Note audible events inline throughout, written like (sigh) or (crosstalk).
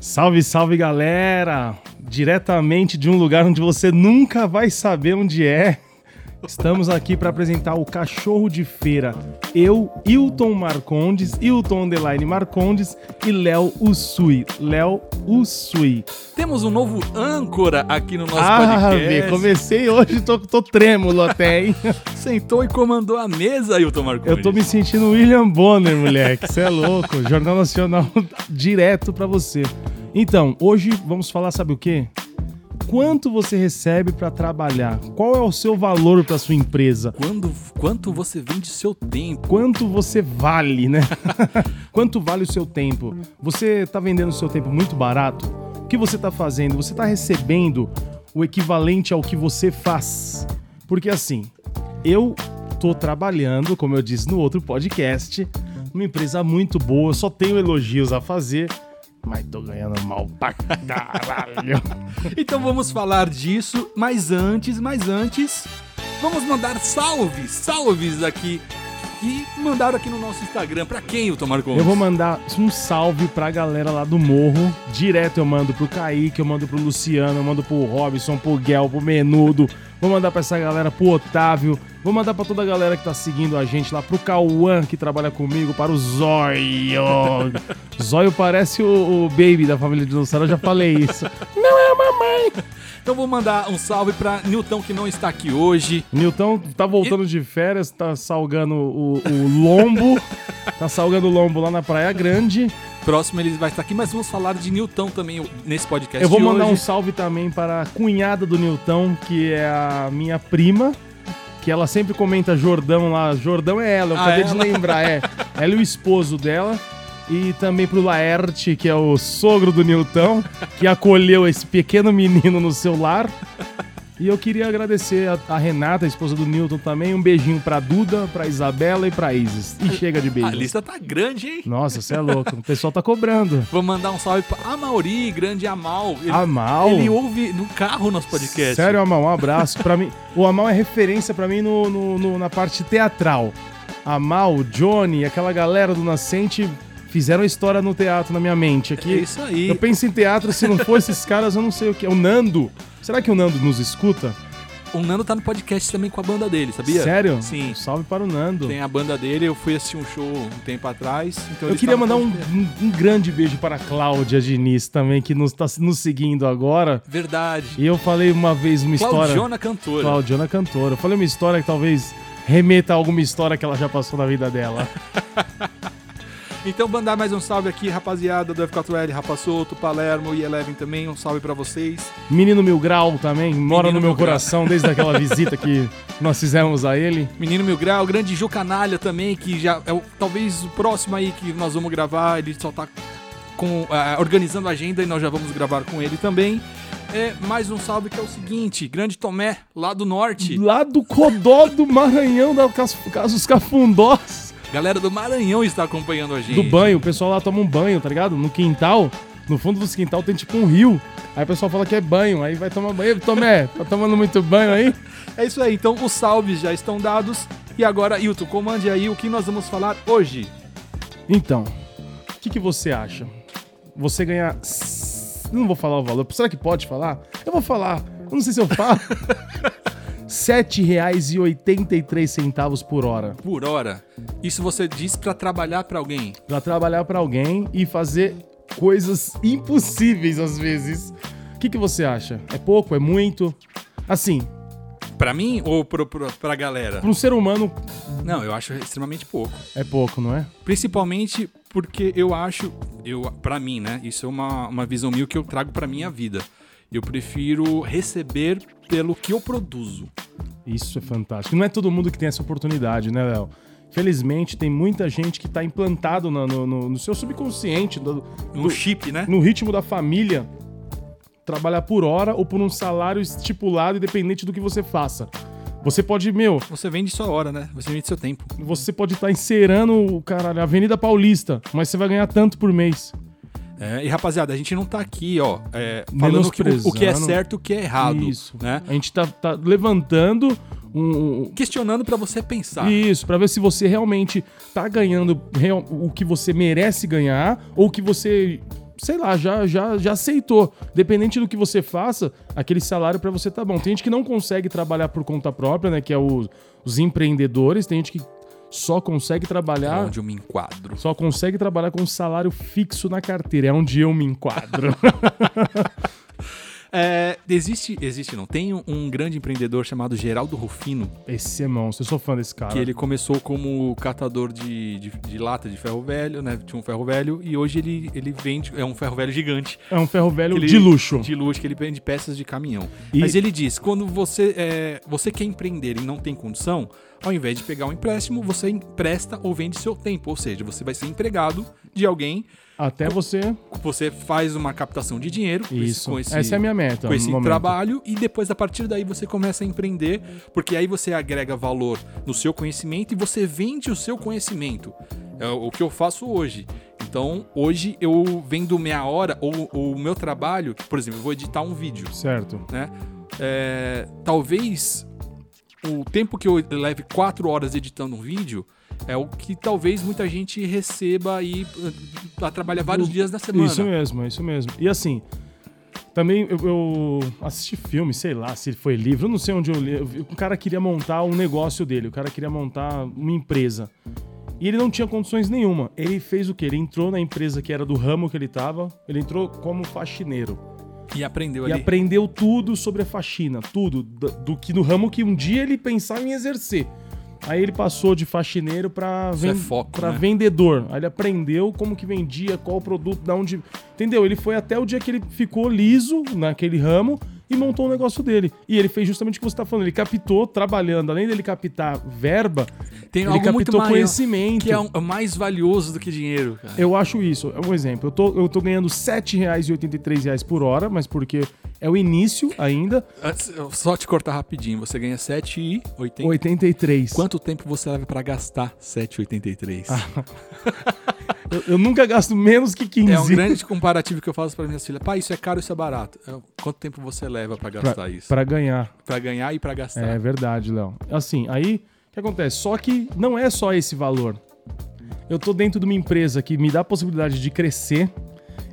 Salve, salve galera! Diretamente de um lugar onde você nunca vai saber onde é. Estamos aqui para apresentar o Cachorro de Feira. Eu, Hilton Marcondes, Hilton Underline Marcondes e Léo Usui. Léo Usui. Temos um novo âncora aqui no nosso Ah, podcast. Vê, comecei hoje, tô, tô trêmulo até, hein? (laughs) Sentou e comandou a mesa, Hilton Marcondes. Eu tô me sentindo William Bonner, moleque. Você é louco. Jornal Nacional (laughs) direto pra você. Então, hoje vamos falar, sabe o quê? Quanto você recebe pra trabalhar? Qual é o seu valor pra sua empresa? Quando, quanto você vende seu tempo? Quanto você vale, né? (laughs) Quanto vale o seu tempo? Você tá vendendo o seu tempo muito barato? O que você tá fazendo? Você tá recebendo o equivalente ao que você faz? Porque assim, eu tô trabalhando, como eu disse no outro podcast, numa empresa muito boa, só tenho elogios a fazer, mas tô ganhando mal pra caralho. (laughs) Então vamos falar disso, mas antes, mas antes, vamos mandar salves, salves aqui que mandaram aqui no nosso Instagram. Pra quem, Hilton Marcondes? Eu vou mandar um salve pra galera lá do morro. Direto eu mando pro Kaique, eu mando pro Luciano, eu mando pro Robson, pro Guel, pro Menudo. Vou mandar pra essa galera, pro Otávio. Vou mandar pra toda a galera que tá seguindo a gente lá, pro Cauã, que trabalha comigo, para o Zóio. (laughs) Zóio parece o, o baby da família de dinossauro, eu já falei isso. Não é a mamãe. (laughs) Então vou mandar um salve pra Nilton que não está aqui hoje. Nilton tá voltando de férias, tá salgando o, o lombo. tá salgando o lombo lá na Praia Grande. Próximo ele vai estar aqui, mas vamos falar de Nilton também nesse podcast. Eu vou mandar um hoje. salve também para a cunhada do Nilton, que é a minha prima, que ela sempre comenta Jordão lá. Jordão é ela, eu Ah, acabei ela? de lembrar, é. Ela e o esposo dela. E também pro Laerte, que é o sogro do Nilton, que acolheu esse pequeno menino no seu lar. E eu queria agradecer a, a Renata, a esposa do Nilton também. Um beijinho pra Duda, pra Isabela e pra Isis. E chega de A beijos. lista tá grande, hein? Nossa, você é louco. O pessoal tá cobrando. Vou mandar um salve pra Amauri, grande Amal. Ele, Amal. ele ouve no carro nosso podcast. Sério, Amal, um abraço. Pra mim, o Amal é referência pra mim no, no- no- na parte teatral. Amal, Johnny, aquela galera do Nascente fizeram história no teatro na minha mente É aqui. isso aí. Eu penso em teatro, se não for esses caras, eu não sei o que. é. O Nando. Será que o Nando nos escuta? O Nando tá no podcast também com a banda dele, sabia? Sério? Sim. Salve para o Nando. Tem a banda dele, eu fui assistir um show um tempo atrás. Então Eu queria mandar um, um- grande beijo para a Cláudia Diniz também, que nos está nos seguindo agora. Verdade. E eu falei uma vez uma história. Claudiona Cantora. Claudiana Cantora. Eu falei uma história que talvez remeta a alguma história que ela já passou na vida dela. (laughs) Então, mandar mais um salve aqui, rapaziada do F4L, Rapassoto, Palermo e Eleven também. Um salve pra vocês. Menino Mil Grau também, mora Menino no meu Grau. coração desde aquela (laughs) visita que nós fizemos a ele. Menino Mil Grau, grande Jô Canalha também, que já é o- talvez o próximo aí que nós vamos gravar. Ele só tá com, ah, organizando a agenda e nós já vamos gravar com ele também. É, mais um salve que é o seguinte: Grande Tomé, lá do norte. Lá do Codó do Maranhão, da Cas- Casos Cafundós. Galera do Maranhão está acompanhando a gente. Do banho, o pessoal lá toma um banho, tá ligado? No quintal, no fundo dos quintal tem tipo um rio. Aí o pessoal fala que é banho, aí vai tomar banho. Tomé, tá tomando muito banho aí? É isso aí, então os salves já estão dados. E agora, Hilton, comande aí o que nós vamos falar hoje. Então, o que, que você acha? Você ganhar. Eu não vou falar o valor. Será que pode falar? Eu vou falar. Eu não sei se eu falo. (laughs) R$ 7,83 por hora. Por hora. Isso você diz pra trabalhar pra alguém. Pra trabalhar pra alguém e fazer coisas impossíveis às vezes. O que, que você acha? É pouco? É muito? Assim, Pra mim ou pro, pro, pra galera? pra um ser humano Não, eu acho extremamente pouco. é pouco, não é? Principalmente porque eu acho, eu para mim, né? Isso é uma, uma visão minha que eu trago pra minha vida. Eu prefiro receber pelo que eu produzo. Isso é fantástico. Não é todo mundo que tem essa oportunidade, né, Léo? Felizmente, tem muita gente que tá implantado no, no- no- no seu subconsciente, do- do- chip, né? no ritmo da família, trabalhar por hora ou por um salário estipulado, independente do que você faça. Você pode, meu, Você vende sua hora, né? Você vende seu tempo. você pode estar encerando o caralho, a Avenida Paulista, mas você vai ganhar tanto por mês. É, e rapaziada, a gente não tá aqui, ó, é, falando que o, o que é certo e o que é errado. Isso. Né? A gente tá, tá levantando um, um- Questionando pra você pensar. Isso, pra ver se você realmente tá ganhando real- o que você merece ganhar ou que você sei lá, já, já, já aceitou. Dependente do que você faça, aquele salário pra você tá bom. Tem gente que não consegue trabalhar por conta própria, né? Que é o- os empreendedores. Tem gente que só consegue É trabalhar. onde eu me enquadro. Só consegue trabalhar com um salário fixo na carteira. É onde eu me enquadro. (laughs) (laughs) É, existe, existe não. Tem um, grande empreendedor chamado Geraldo Rufino, Esse é monstro. Eu sou fã desse cara. que ele começou como catador de, de, de lata de ferro velho, né? Tinha um ferro velho e hoje ele, ele vende, é um ferro velho gigante. É um ferro velho ele- de luxo. De luxo, que ele vende peças de caminhão. E- Mas ele diz, quando você, é, você quer empreender e não tem condição, ao invés de pegar um empréstimo, você empresta ou vende seu tempo. Ou seja, você vai ser empregado de alguém, Até você. você faz uma captação de dinheiro Isso. com esse, Essa é a minha meta. com esse momento. trabalho e depois a partir daí você começa a empreender, porque aí você agrega valor no seu conhecimento e você vende o seu conhecimento. É o que eu faço hoje. Então, hoje eu vendo minha hora ou ou o meu trabalho, por exemplo, eu vou editar um vídeo, Certo. né? É, talvez o tempo que eu leve quatro horas editando um vídeo é o que talvez muita gente receba aí para trabalhar vários dias na semana. Isso mesmo, isso mesmo. E assim, também eu, eu assisti filme, sei lá, se foi livro, eu não sei onde eu li. O cara queria montar um negócio dele, o cara queria montar uma empresa. E ele não tinha condições nenhuma. Ele fez o quê? Ele entrou na empresa que era do ramo que ele tava, ele entrou como faxineiro. E aprendeu E ali. aprendeu tudo sobre a faxina, tudo, do, do que do ramo que um dia ele pensava em exercer. Aí ele passou de faxineiro para é foco, né? vendedor. Aí ele aprendeu como que vendia, qual o produto, da onde. Entendeu? Ele foi até o dia que ele ficou liso naquele ramo e montou o negócio dele. E ele fez justamente o que você está falando. Ele captou, trabalhando, além dele captar verba, Tem ele algo muito captou maior, conhecimento. que é um- é mais valioso do que dinheiro, cara. Eu acho isso. É um exemplo. Eu tô, eu tô ganhando 7,83 reais por hora, mas porque é o início ainda. Só te cortar rapidinho, você ganha 7,80. 83. Quanto tempo você leva pra gastar 7,83? (laughs) Eu, eu nunca gasto menos que 15. É um grande comparativo que eu faço pra minhas filhas. Pai, isso é caro, isso é barato. É, Quanto tempo você leva pra gastar pra, isso? pra ganhar. Pra ganhar e pra gastar. É verdade, Léo. Assim, aí o que acontece? Só que não é só esse valor. Eu tô dentro de uma empresa que me dá a possibilidade de crescer.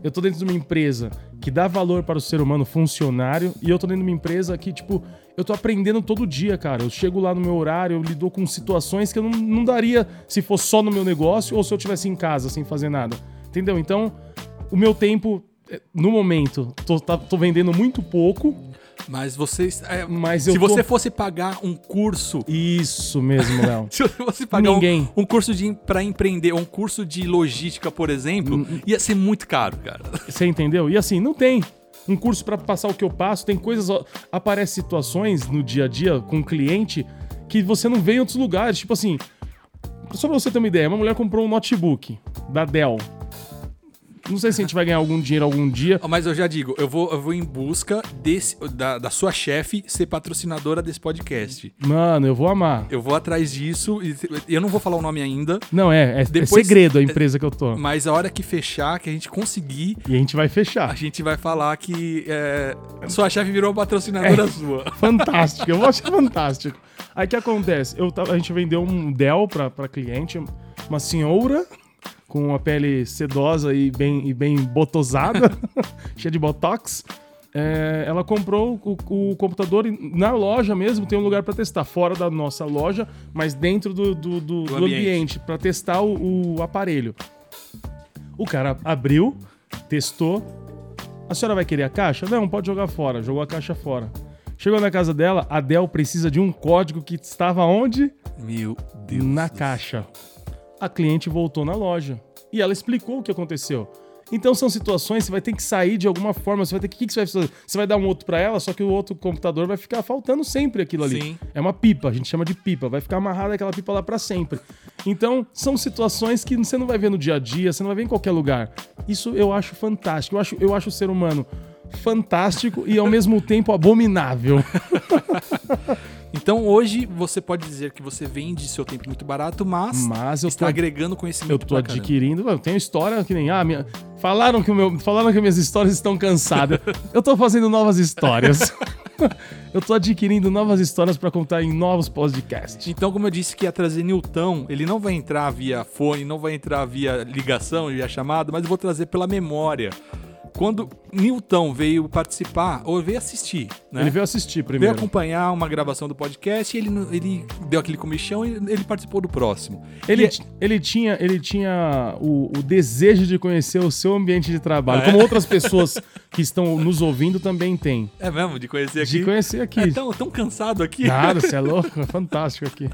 Eu tô dentro de uma empresa que dá valor para o ser humano funcionário. E eu tô dentro de uma empresa que, tipo, eu tô aprendendo todo dia, cara. Eu chego lá no meu horário, eu lido com situações que eu não, não daria se fosse só no meu negócio ou se eu tivesse em casa sem fazer nada. Entendeu? Então, o meu tempo, no momento, tô, tá- tô vendendo muito pouco, Mas você. é, mas se tô... você fosse pagar um curso. Isso mesmo, Léo. (laughs) Se você fosse pagar um, Ninguém. um curso de, pra empreender, um curso de logística, por exemplo, Hum, ia ser muito caro, cara. Você entendeu? E assim, não tem um curso pra passar o que eu passo, tem coisas, aparecem situações no dia a dia com o cliente que você não vê em outros lugares, tipo assim, só pra você ter uma ideia, uma mulher comprou um notebook da Dell. Não sei se a gente vai ganhar algum dinheiro algum dia. Mas eu já digo, eu vou, eu vou em busca desse, da, da sua chefe ser patrocinadora desse podcast. Mano, eu vou amar. Eu vou atrás disso e eu não vou falar o nome ainda, Não, é, é, é Depois- segredo a empresa que eu tô. mas a hora que fechar, que a gente conseguir, E a gente vai a fechar. gente vai falar que é, sua chefe virou patrocinadora sua. (laughs) Fantástico, eu vou achar fantástico. Aí o que acontece? Eu, a gente vendeu um Dell pra, pra cliente, uma senhora com uma pele sedosa e bem, e bem botosada, (laughs) cheia de botox. É, ela comprou o, o computador na loja mesmo, tem um lugar pra testar, fora da nossa loja, mas dentro do, do, do- do ambiente. ambiente, pra testar o, o aparelho. O cara abriu, testou. A senhora vai querer a caixa? Não, pode jogar fora. Jogou a caixa fora. Chegou na casa dela, a Dell precisa de um código que estava onde? Meu Deus. na céu. caixa. A cliente voltou na loja e ela explicou o que aconteceu. Então são situações que você vai ter que sair de alguma forma, você vai ter que o que que você vai fazer? Você vai dar um outro para ela, só que o outro computador vai ficar faltando sempre aquilo ali. Sim. É uma pipa, a gente chama de pipa, vai ficar amarrada aquela pipa lá para sempre. Então, são situações que você não vai ver no dia a dia, você não vai ver em qualquer lugar. Isso eu acho fantástico. Eu acho, eu acho o ser humano fantástico e ao mesmo tempo abominável. (laughs) Então hoje você pode dizer que você vende seu tempo muito barato, mas, Mas eu está tô agregando conhecimento. Eu tô adquirindo. Eu tenho história que nem. Ah, minha, falaram, que o meu, falaram que minhas histórias estão cansadas. Eu tô fazendo novas histórias. (laughs) eu tô adquirindo novas histórias pra contar em novos podcasts. Então, como eu disse que ia trazer Newton, ele não vai entrar via fone, não vai entrar via ligação, via chamada, mas eu vou trazer pela memória. Quando Newton veio participar, ou veio assistir, né? Ele veio assistir Veio primeiro. acompanhar uma gravação do podcast ele, ele deu aquele comichão e ele participou do próximo. Ele, ti- ele tinha, ele tinha o, o desejo de conhecer o seu ambiente de trabalho, é? como outras pessoas que estão nos ouvindo também têm. É mesmo, de conhecer aqui. De conhecer aqui. É tão, tão cansado aqui. Nada, você é (laughs) louco, é fantástico aqui.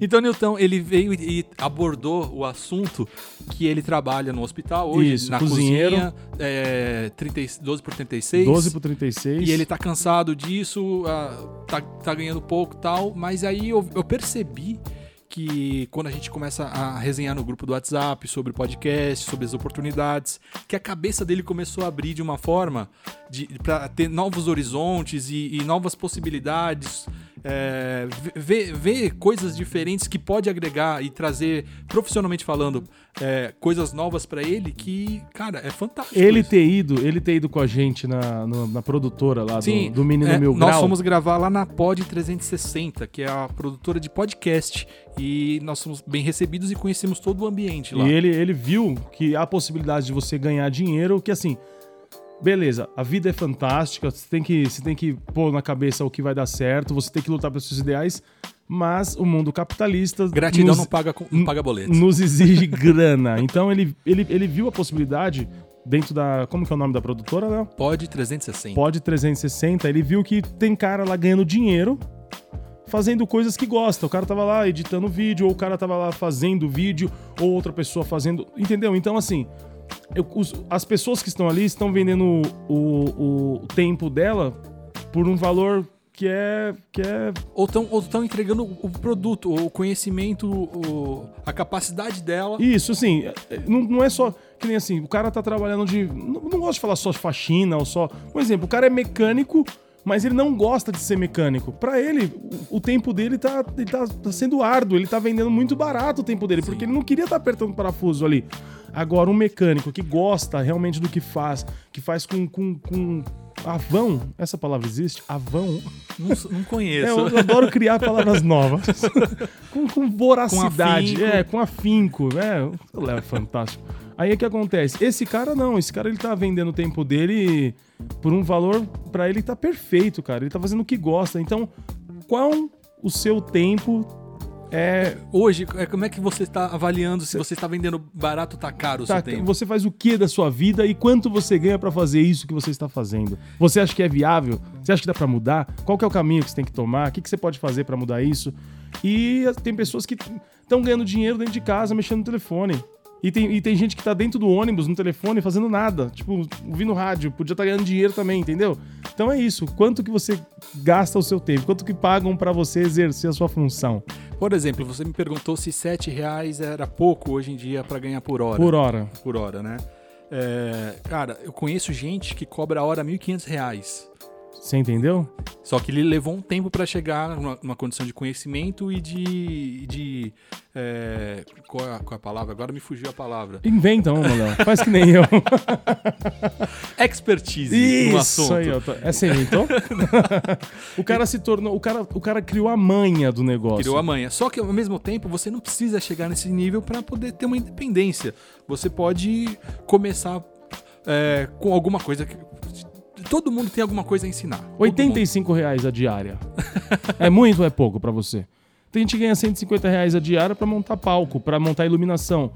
Então, Newton, ele veio e abordou o assunto que ele trabalha no hospital hoje, Isso, na cozinheiro. cozinha, é, 30, 12 por 36. 12 por 36. E ele tá cansado disso, ah, tá, tá ganhando pouco e tal, mas aí eu, eu percebi que quando a gente começa a resenhar no grupo do WhatsApp sobre podcast, sobre as oportunidades, que a cabeça dele começou a abrir de uma forma de, para ter novos horizontes e, e novas possibilidades, é, ver, ver coisas diferentes que pode agregar e trazer, profissionalmente falando, é, coisas novas pra ele que, cara, é fantástico. Ele isso. ter ido, ele ter ido com a gente na, no- na produtora lá Sim, do, do Menino é, Mil nós Grau. fomos gravar lá na Pod 360, que é a produtora de podcast. E nós fomos bem recebidos e conhecemos todo o ambiente lá. E ele, ele viu que há a possibilidade de você ganhar dinheiro, que assim, beleza, a vida é fantástica, você tem que, você tem que pôr na cabeça o que vai dar certo, você tem que lutar pelos seus ideais, mas o mundo capitalista Gratidão nos, não paga, não paga boleto. nos exige (laughs) grana. Então ele, ele, ele viu a possibilidade dentro da. Como que é o nome da produtora, Léo? Pod 360. Pod 360, ele viu que tem cara lá ganhando dinheiro fazendo coisas que gosta. O cara tava lá editando vídeo, ou o cara tava lá fazendo vídeo, ou outra pessoa fazendo. Entendeu? Então, assim, eu- os- as pessoas que estão ali estão vendendo o, o- o tempo dela por um valor que é. Que é Ou estão ou tão entregando o produto, o conhecimento, o- a capacidade dela. Isso, assim, não, não é só. Que nem assim, o cara tá trabalhando de. Não, não gosto de falar só de faxina ou só. Por exemplo, o cara é mecânico, mas ele não gosta de ser mecânico. Pra ele, o, o tempo dele tá, ele tá, tá sendo árduo, ele tá vendendo muito barato o tempo dele, porque ele não queria estar apertando parafuso ali. Agora, um mecânico que gosta realmente do que faz, que faz com. com, com avão, essa palavra existe? Avão? Não, não É, conheço. eu adoro criar palavras novas. (laughs) com, com voracidade. afinco. é, com afinco. É, é fantástico. Aí o que acontece? Esse cara não, esse cara ele tá vendendo o tempo dele por um valor, pra ele tá perfeito, cara. Ele tá fazendo o que gosta. Então, qual o seu tempo é. Hoje, é, como é que você está avaliando se você está vendendo barato ou tá caro o tá- seu tempo? você faz o que da sua vida e quanto você ganha pra fazer isso que você está fazendo? Você acha que é viável? Você acha que dá pra mudar? Qual que é o caminho que você tem que tomar? O que, que você pode fazer pra mudar isso? E tem pessoas que estão ganhando dinheiro dentro de casa, mexendo no telefone. E tem, e tem gente que tá dentro do ônibus, no telefone, fazendo nada. Tipo, ouvindo rádio. Podia estar ganhando dinheiro também, entendeu? Então é isso. Quanto que você gasta o seu tempo? Quanto que pagam pra você exercer a sua função? Por exemplo, você me perguntou se 7 reais era pouco hoje em dia para ganhar por hora. Por hora. Por hora, né? É, cara, eu conheço gente que cobra a hora 1.500 reais. Você entendeu? Só que ele levou um tempo para chegar numa, numa condição de conhecimento e de. de é, qual, é a, qual é a palavra? Agora me fugiu a palavra. Inventa uma, Léo. Faz que nem eu. (laughs) Expertise no Isso assunto. aí, ó. tá- É você inventou? (laughs) o cara se tornou. O cara, o cara criou a manha do negócio. Criou a manha. Só que ao mesmo tempo você não precisa chegar nesse nível para poder ter uma independência. Você pode começar é, com alguma coisa que. Todo mundo tem alguma coisa a ensinar. Todo mundo. 85 reais a diária. (laughs) é muito ou é pouco pra você? Tem gente que ganha 150 reais a diária pra montar palco, pra montar iluminação.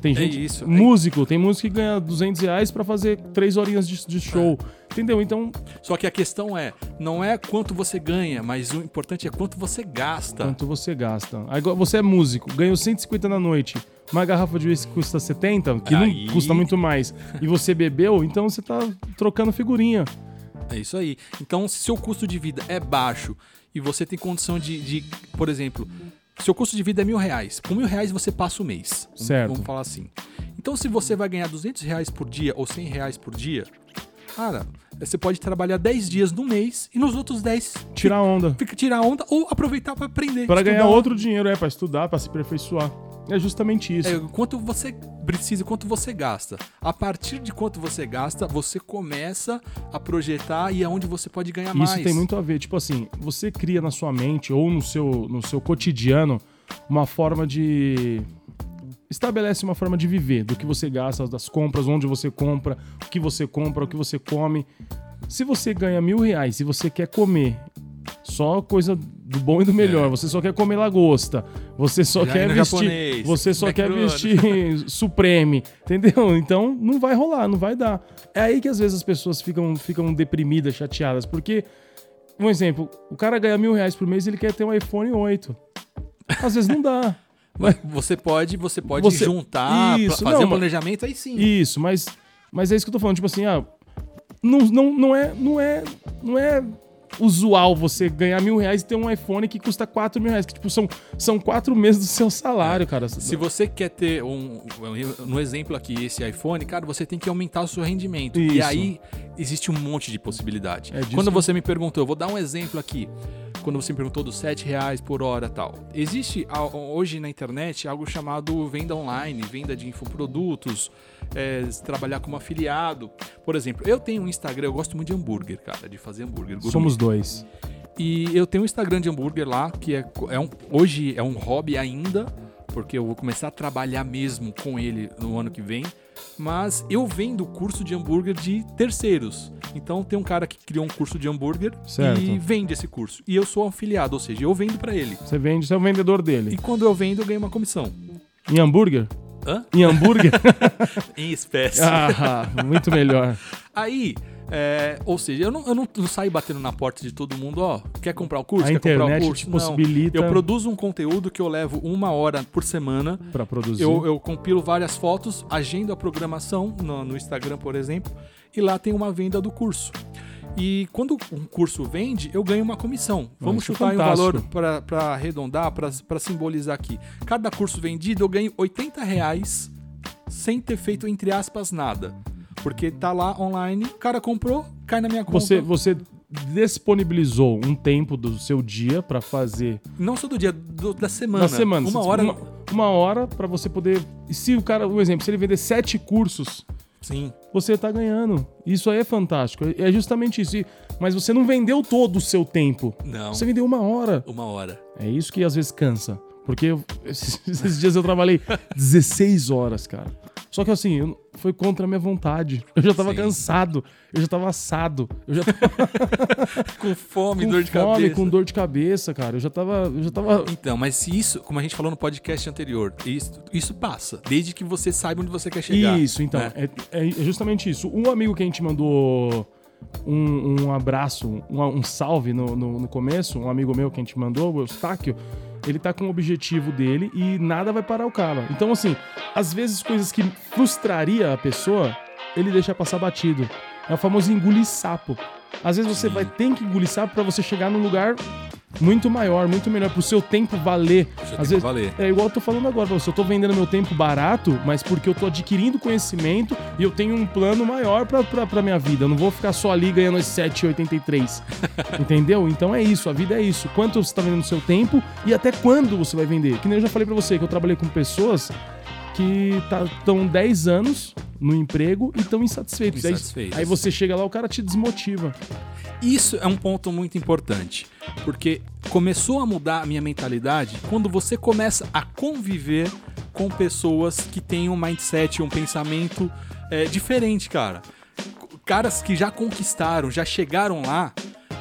Tem É gente, isso, é- músico, tem músico que ganha 200 reais pra fazer três horinhas de, de show. Entendeu? Então, Só que a questão é, não é quanto você ganha, mas o importante é quanto você gasta. quanto você gasta. Agora, você é músico, ganhou 150 na noite. Uma garrafa de uísque custa 70, que Aí- não custa muito mais. E você bebeu, então você tá trocando figurinha. É isso aí. Então, se seu custo de vida é baixo e você tem condição de, de, por exemplo, seu custo de vida é mil reais. Com mil reais você passa o mês. Certo. Vamos falar assim. Então, se você vai ganhar 200 reais por dia ou 100 reais por dia, cara, você pode trabalhar 10 dias no mês e nos outros 10 Tirar onda. fica, tirar onda ou aproveitar para aprender. Para ganhar outro dinheiro, é, pra estudar, pra se aperfeiçoar. É justamente isso. É, quanto você precisa quanto você gasta. A partir de quanto você gasta, você começa a projetar e aonde você pode ganhar mais. Isso tem muito a ver. Tipo assim, você cria na sua mente ou no seu, no seu cotidiano uma forma de. estabelece uma forma de viver, do que você gasta, das compras, onde você compra, o que você compra, o que você come. Se você ganha mil reais e você quer comer só coisa do bom e do melhor, você só quer comer lagosta, você só Já quer vestir, japonês, você só quer vestir (laughs) Supreme, entendeu? Então não vai rolar, não vai dar. É aí que às vezes as pessoas ficam, ficam deprimidas, chateadas, porque, um exemplo, o cara ganha mil reais por mês e ele quer ter um iPhone 8. Às vezes não dá. (laughs) Mas, Você pode, você pode Você- juntar, Isso, fazer não, um planejamento, aí sim. Isso, mas, mas é isso que eu tô falando. Tipo assim, ah, não, não, não, é, não, é, não é usual você ganhar mil reais e ter um iPhone que custa quatro mil reais. Que, tipo, são, são quatro meses do seu salário, cara. Se você quer ter um, no exemplo aqui, esse iPhone, cara, você tem que aumentar o seu rendimento. E Isso. aí existe um monte de possibilidade. É Quando que- você me perguntou, eu vou dar um exemplo aqui. Quando você me perguntou dos 7 reais por hora tal. Existe hoje na internet algo chamado venda online, venda de infoprodutos, é, trabalhar como afiliado. Por exemplo, eu tenho um Instagram, eu gosto muito de hambúrguer, cara, de fazer hambúrguer. gourmet. Somos dois. E eu tenho um Instagram de hambúrguer lá, que é, é um, hoje é um hobby ainda, porque eu vou começar a trabalhar mesmo com ele no ano que vem. Mas eu vendo curso de hambúrguer de terceiros. Então tem um cara que criou um curso de hambúrguer Certo. e vende esse curso. E eu sou afiliado, ou seja, eu vendo pra ele. Você vende, você é o vendedor E dele. quando eu vendo, eu ganho uma comissão. Em hambúrguer? Hã? Em hambúrguer? (laughs) Em espécie. ah, muito melhor. Aí, é, ou seja, eu, não, eu não, não saio batendo na porta de todo mundo, ó, quer comprar o curso? A quer comprar o curso? te Não. possibilita Eu produzo um conteúdo que eu levo uma hora por semana. pra produzir. Eu, eu compilo várias fotos, agendo a programação no, no Instagram, por exemplo, e lá tem uma venda do curso. E quando um curso vende, eu ganho uma comissão. Vamos isso é chutar aí um valor para arredondar, para simbolizar aqui. Cada curso vendido, eu ganho 80 reais sem ter feito, entre aspas, nada. Porque tá lá online, o cara comprou, cai na minha conta. Você, você disponibilizou um tempo do seu dia pra fazer Não só do dia, do- da semana. na semana. Uma hora. Uma, uma hora pra você poder. Se o cara, um exemplo, se ele vender sete cursos, Sim. você tá ganhando. Isso aí é fantástico. É justamente isso. Mas você não vendeu todo o seu tempo. Não. Você vendeu uma hora. Uma hora. É isso que às vezes cansa. Porque eu- esses, (laughs) esses dias eu trabalhei 16 horas, cara. Só que assim, eu- foi contra a minha vontade. Eu já tava Sim. cansado, eu já tava assado, eu já tava (laughs) Com fome, com dor de fome, cabeça. com dor de cabeça, cara. Eu já tava. Eu já tava. Então, mas se isso, como a gente falou no podcast anterior, isso, isso passa, desde que você saiba onde você quer chegar. Isso, então. né? É, é justamente isso. Um amigo que a gente mandou um, um abraço, um, um salve no, no, no começo, um amigo meu que a gente mandou, o Eustáquio, ele tá com o objetivo dele e nada vai parar o cara. Então, assim, às vezes coisas que frustraria a pessoa, ele deixa passar batido. É o famoso engolir sapo. Às vezes você vai ter que engolir sapo pra você chegar num lugar muito maior, muito melhor, pro seu tempo valer. seu Às tempo vezes, valer. é igual eu tô falando agora, você, eu tô vendendo meu tempo barato, mas porque eu tô adquirindo conhecimento e eu tenho um plano maior pra, pra, pra minha vida. Eu não vou ficar só ali ganhando as 7,83. (laughs) Entendeu? Então é isso, a vida é isso. Quanto você tá vendendo seu tempo e até quando você vai vender. Que nem eu já falei pra você, que eu trabalhei com pessoas que estão 10 anos no emprego e estão insatisfeitos. Aí- Insatisfeitos. Aí você chega lá, o cara te desmotiva. Isso é um ponto muito importante, porque começou a mudar a minha mentalidade quando você começa a conviver com pessoas que têm um mindset, um pensamento é, diferente, cara. Caras que já conquistaram, já chegaram lá,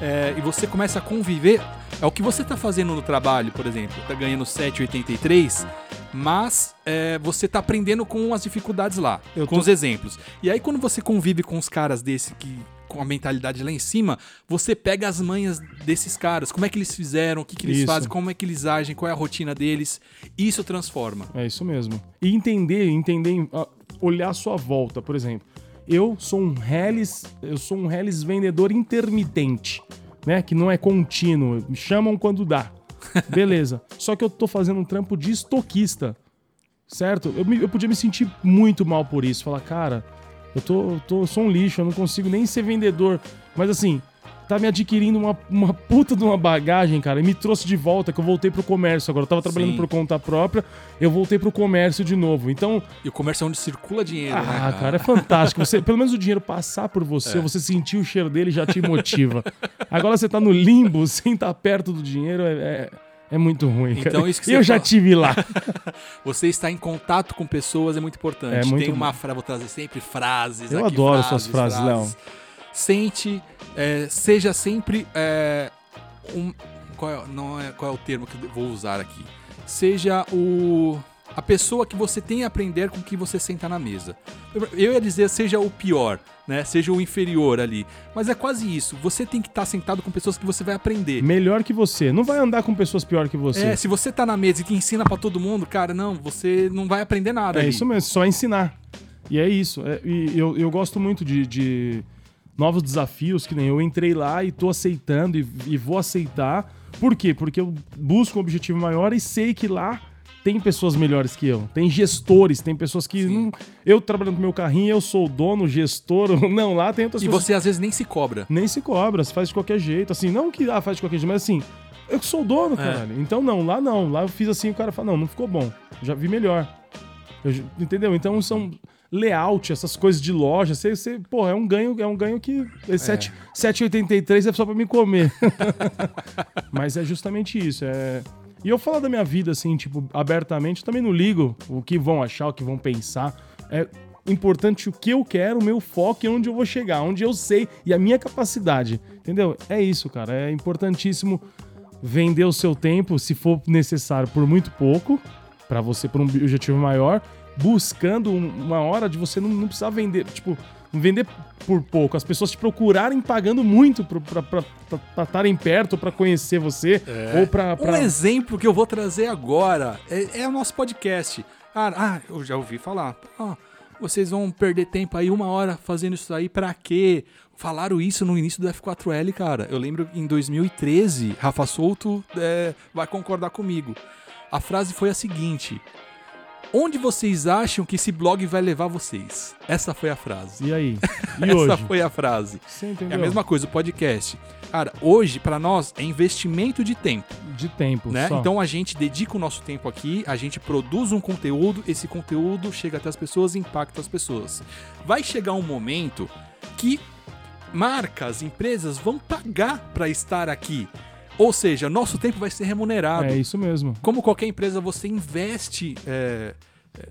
é, e você começa a conviver. É o que você tá fazendo no trabalho, por exemplo. Tá ganhando 7,83, mas é, você tá aprendendo com as dificuldades lá, Eu com tô- os exemplos. E aí, quando você convive com os caras desse que. Com a mentalidade lá em cima, você pega as manhas desses caras, como é que eles fizeram, o que, que eles Isso. fazem, como é que eles agem, qual é a rotina deles. Isso transforma. É isso mesmo. E entender, entender, ah, olhar a sua volta, por exemplo. Eu sou um Hellis, eu sou um Hellis vendedor intermitente, né? Que não é contínuo. Me chamam quando dá. (laughs) Beleza. Só que eu tô fazendo um trampo de estoquista. Certo? Eu, me- eu podia me sentir muito mal por isso. Falar, cara, eu tô, eu tô, eu sou um lixo, eu não consigo nem ser vendedor. Mas assim, tá me adquirindo uma, uma puta de uma bagagem, cara, e me trouxe de volta, que eu voltei pro comércio agora. Eu tava trabalhando Sim. por conta própria, eu voltei pro comércio de novo. Então, E o comércio é onde circula dinheiro, né? ah, cara, é fantástico. Você, (laughs) pelo menos o dinheiro passar por você, você sentir o cheiro dele já te motiva. Agora você tá no limbo, (laughs) sem estar perto do dinheiro, é, é, É muito ruim. Então, cara. isso que Eu já fala- tive lá. (laughs) Você estar em contato com pessoas é muito importante. É muito Tem uma frase, vou trazer sempre frases. Eu aqui, adoro suas frases, Léo. Sente, é, seja sempre um, um- qual é, não é, qual é o termo que eu vou usar aqui? Seja o a pessoa que você tem a aprender com que você senta na mesa. Eu, ia dizer seja o pior, né? Seja o inferior ali. Mas é quase isso. Você tem que estar sentado com pessoas que você vai aprender. Melhor que você. Não vai andar com pessoas pior que você. É, se você tá na mesa e que ensina pra todo mundo, cara, não, você não vai aprender nada. É ali. isso mesmo, só ensinar. E é isso. É, e eu, eu gosto muito de, de novos desafios, que nem eu entrei lá e tô aceitando e, e vou aceitar. Por quê? Porque eu busco um objetivo maior e sei que lá tem pessoas melhores que eu. Tem gestores, tem pessoas que. Não, eu trabalhando com meu carrinho, eu sou o dono, gestor. (laughs) Não, lá tem outras E pessoas. você às vezes nem se cobra. Nem se cobra, se faz de qualquer jeito. Assim, não que ah, faz de qualquer jeito, mas assim, eu que sou o dono, caralho. Então não, lá não. Lá eu fiz assim, o cara fala, não, não ficou bom. Já vi melhor. Eu entendeu? Então são layout, essas coisas de loja. Você, você, porra, é um ganho, é um ganho que. É 7 7,83 é só pra me comer. (laughs) mas é justamente isso. É... E eu falar da minha vida, assim, tipo, abertamente, também não ligo o que vão achar, o que vão pensar. É importante o que eu quero, o meu foco e onde eu vou chegar, onde eu sei e a minha capacidade. Entendeu? É isso, cara. É importantíssimo vender o seu tempo, se for necessário, por muito pouco, pra você, por um objetivo maior, buscando um- uma hora de você não, não precisar vender, tipo, vender por pouco. As pessoas te procurarem pagando muito pra estarem perto, pra conhecer você, ou pra. Um exemplo que eu vou trazer agora é, é o nosso podcast. Cara, ah, eu já ouvi falar. Ah, vocês vão perder tempo aí uma hora fazendo isso aí pra quê? Falaram isso no início do F4L, cara. Eu lembro em 2013, Rafa Souto é, vai concordar comigo. A frase foi a seguinte: Onde vocês acham que esse blog vai levar vocês? Essa foi a frase. E aí? (laughs) E Essa hoje? foi a frase. Você É entendeu? a mesma coisa, o podcast. Cara, hoje, pra nós, é investimento de tempo De tempo. né? só. Então a gente dedica o nosso tempo aqui, a gente produz um conteúdo, esse conteúdo chega até as pessoas e impacta as pessoas. Vai chegar um momento que marcas, empresas vão pagar para estar aqui. Ou seja, nosso tempo vai ser remunerado. É isso mesmo. Como qualquer empresa, você investe é,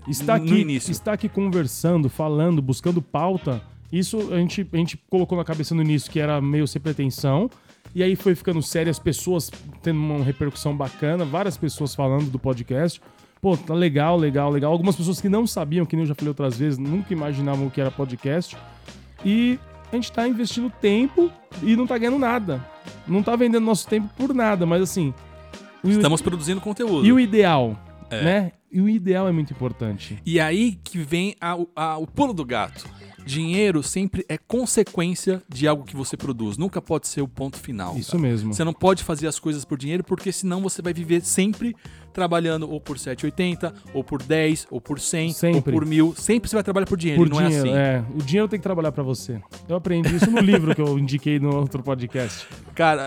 Está no aqui, início. está aqui conversando, falando, buscando pauta. Isso a gente, a gente colocou na cabeça no início que era meio sem pretensão. E aí foi ficando sério, as pessoas tendo uma repercussão bacana, várias pessoas falando do podcast. Pô, tá legal, legal, legal. Algumas pessoas que não sabiam, que nem eu já falei outras vezes, nunca imaginavam o que era podcast. E a gente tá investindo tempo e não tá ganhando nada. Não tá vendendo nosso tempo por nada, mas assim. o- Estamos produzindo conteúdo. E o ideal, É. né? E o ideal é muito importante. E aí que vem a- a- o pulo do gato. Dinheiro sempre é consequência de algo que você produz, nunca pode ser o ponto final. Isso cara. mesmo. Você não pode fazer as coisas por dinheiro, porque senão você vai viver sempre trabalhando ou por 7,80, ou por 10, ou por 100, Sempre. ou por mil. Sempre você vai trabalhar por dinheiro, Por não dinheiro, é assim. é. O dinheiro tem que trabalhar pra você. Eu aprendi isso no livro que eu indiquei no outro podcast. (laughs) Cara,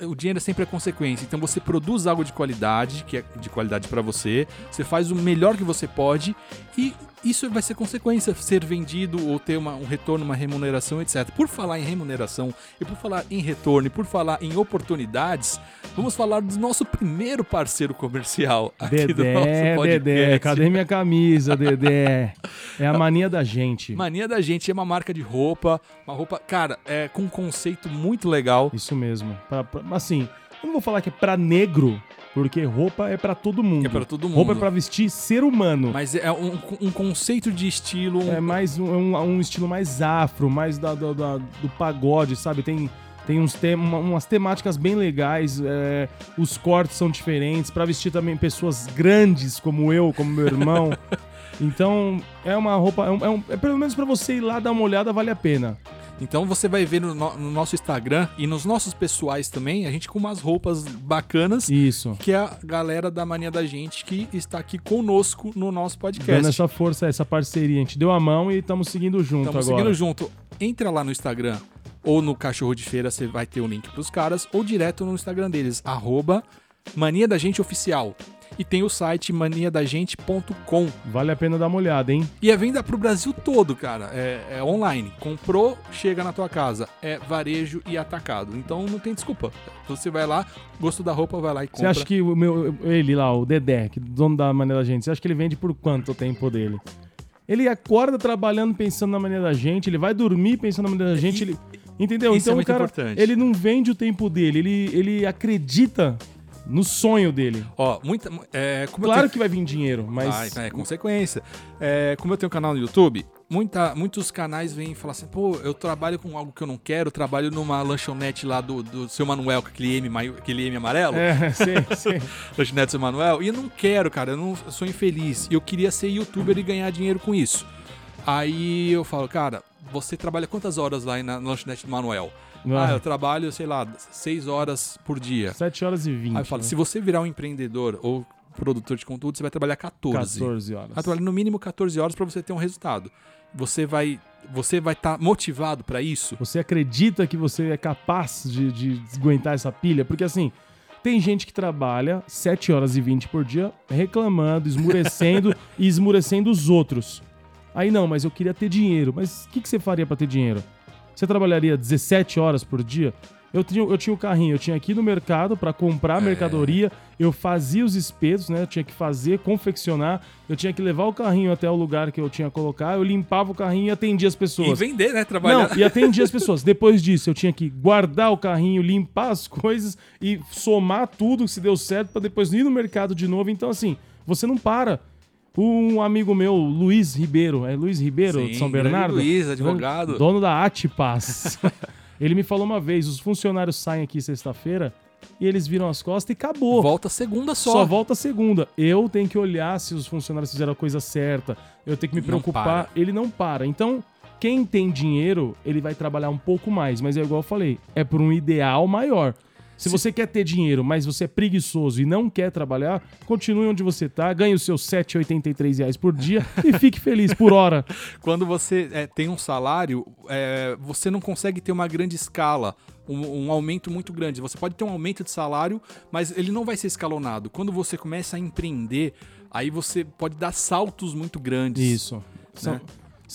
é, o dinheiro sempre é consequência. Então você produz algo de qualidade, que é de qualidade pra você, você faz o melhor que você pode e isso vai ser consequência, ser vendido ou ter uma- um retorno, uma remuneração, etc. Por falar em remuneração e por falar em retorno e por falar em oportunidades, vamos falar do nosso primeiro parceiro comercial aqui do nosso Dedé, podcast. Dedé, cadê minha camisa, Dedé? É a mania da gente. Mania da gente é uma marca de roupa, uma roupa, cara, é com um conceito muito legal. Isso mesmo. Pra- pra- assim, eu não vou falar que é pra negro, porque roupa é pra todo mundo. É pra todo Roupa é mundo. pra vestir ser humano. Mas é um, um conceito de estilo, um É mais um, um- um estilo mais afro, mais da, da- da- do pagode, sabe? Tem, tem uns tem uma- umas temáticas bem legais, é, os cortes são diferentes, pra vestir também pessoas grandes como eu, como meu irmão. (laughs) então, é uma roupa, é, um- é um- é pelo menos pra você ir lá dar uma olhada, vale a pena. Então você vai ver no, no- no nosso Instagram e nos nossos pessoais também, a gente com umas roupas bacanas, Isso. que é a galera da Mania da Gente que está aqui conosco no nosso Dando podcast. essa força, essa parceria. A gente deu a mão e estamos seguindo junto Estamos agora. seguindo junto. Entra lá no Instagram ou no Cachorro de Feira, você vai ter o link pros caras, ou direto no Instagram deles, arroba Mania da Gente Oficial. E tem o site maniadagente.com. Vale a pena dar uma olhada, hein? E é venda pro Brasil todo, cara. É, é online. Comprou, chega na tua casa. É varejo e atacado. Então não tem desculpa. Você vai lá, gostou da roupa, vai lá e compra. Você acha que o meu, ele lá, o Dedé, que é dono da maneira da gente, você acha que ele vende por quanto o tempo dele? Ele acorda trabalhando pensando na maneira da gente, ele vai dormir pensando na maneira da gente, ele, entendeu? Isso é então o muito cara, importante. ele não vende o tempo dele, ele, ele acredita no sonho dele. Ó, muita. É, Claro tenho- que vai vir dinheiro, mas Vai, é consequência. É, como eu tenho um canal no YouTube, muita, muitos canais vêm e falam assim: pô, eu trabalho com algo que eu não quero, trabalho numa lanchonete lá do, do seu Manuel, com aquele M, aquele M amarelo, é, (laughs) sei, sei. (laughs) lanchonete do seu Manuel, e eu não quero, cara, eu, não, eu sou infeliz. E eu queria ser youtuber e ganhar dinheiro com isso. Aí eu falo, cara, você trabalha quantas horas lá na lanchonete do Manuel? Ah, eu trabalho, sei lá, seis horas por dia. 7 horas e 20. Aí eu falo, né? se você virar um empreendedor ou produtor de conteúdo, você vai trabalhar 14. 14 horas. Vai trabalhar no mínimo 14 horas para você ter um resultado. Você vai você vai estar motivado para isso? Você acredita que você é capaz de, de aguentar essa pilha? Porque assim, tem gente que trabalha 7 horas e 20 por dia reclamando, esmurecendo (laughs) e esmurecendo os outros. Aí não, mas eu queria ter dinheiro. Mas o que, que você faria pra ter dinheiro? Você trabalharia 17 horas por dia? Eu tinha, eu tinha o carrinho, eu tinha aqui no mercado pra comprar mercadoria, eu fazia os espetos, né? Eu tinha que fazer, confeccionar, eu tinha que levar o carrinho até o lugar que eu tinha que colocar, eu limpava o carrinho e atendia as E pessoas. vender, né? Trabalhar. Não, e atendia as pessoas. Depois disso, eu tinha que guardar o carrinho, limpar as coisas e somar tudo se deu certo pra depois ir no mercado de novo. Então, assim, você não para. Um amigo meu, Luiz Ribeiro, é Luiz Ribeiro Sim, de São Bernardo? Luiz, advogado. Dono da Atipaz. (laughs) Ele me falou uma vez: os funcionários saem aqui sexta-feira e eles viram as costas e acabou. Volta segunda só. Só volta segunda. Eu tenho que olhar se os funcionários fizeram a coisa certa. Eu tenho que me Não preocupar. para. Ele não para. Então, quem tem dinheiro, ele vai trabalhar um pouco mais. Mas é igual eu falei, é por um ideal maior. Se você quer ter dinheiro, mas você é preguiçoso e não quer trabalhar, continue onde você tá, ganhe os seus 7,83 reais por dia (laughs) e fique feliz por hora. Quando você é, tem um salário, é, você não consegue ter uma grande escala, um, um aumento muito grande. Você pode ter um aumento de salário, mas ele não vai ser escalonado. Quando você começa a empreender, aí você pode dar saltos muito grandes. Isso. Né? são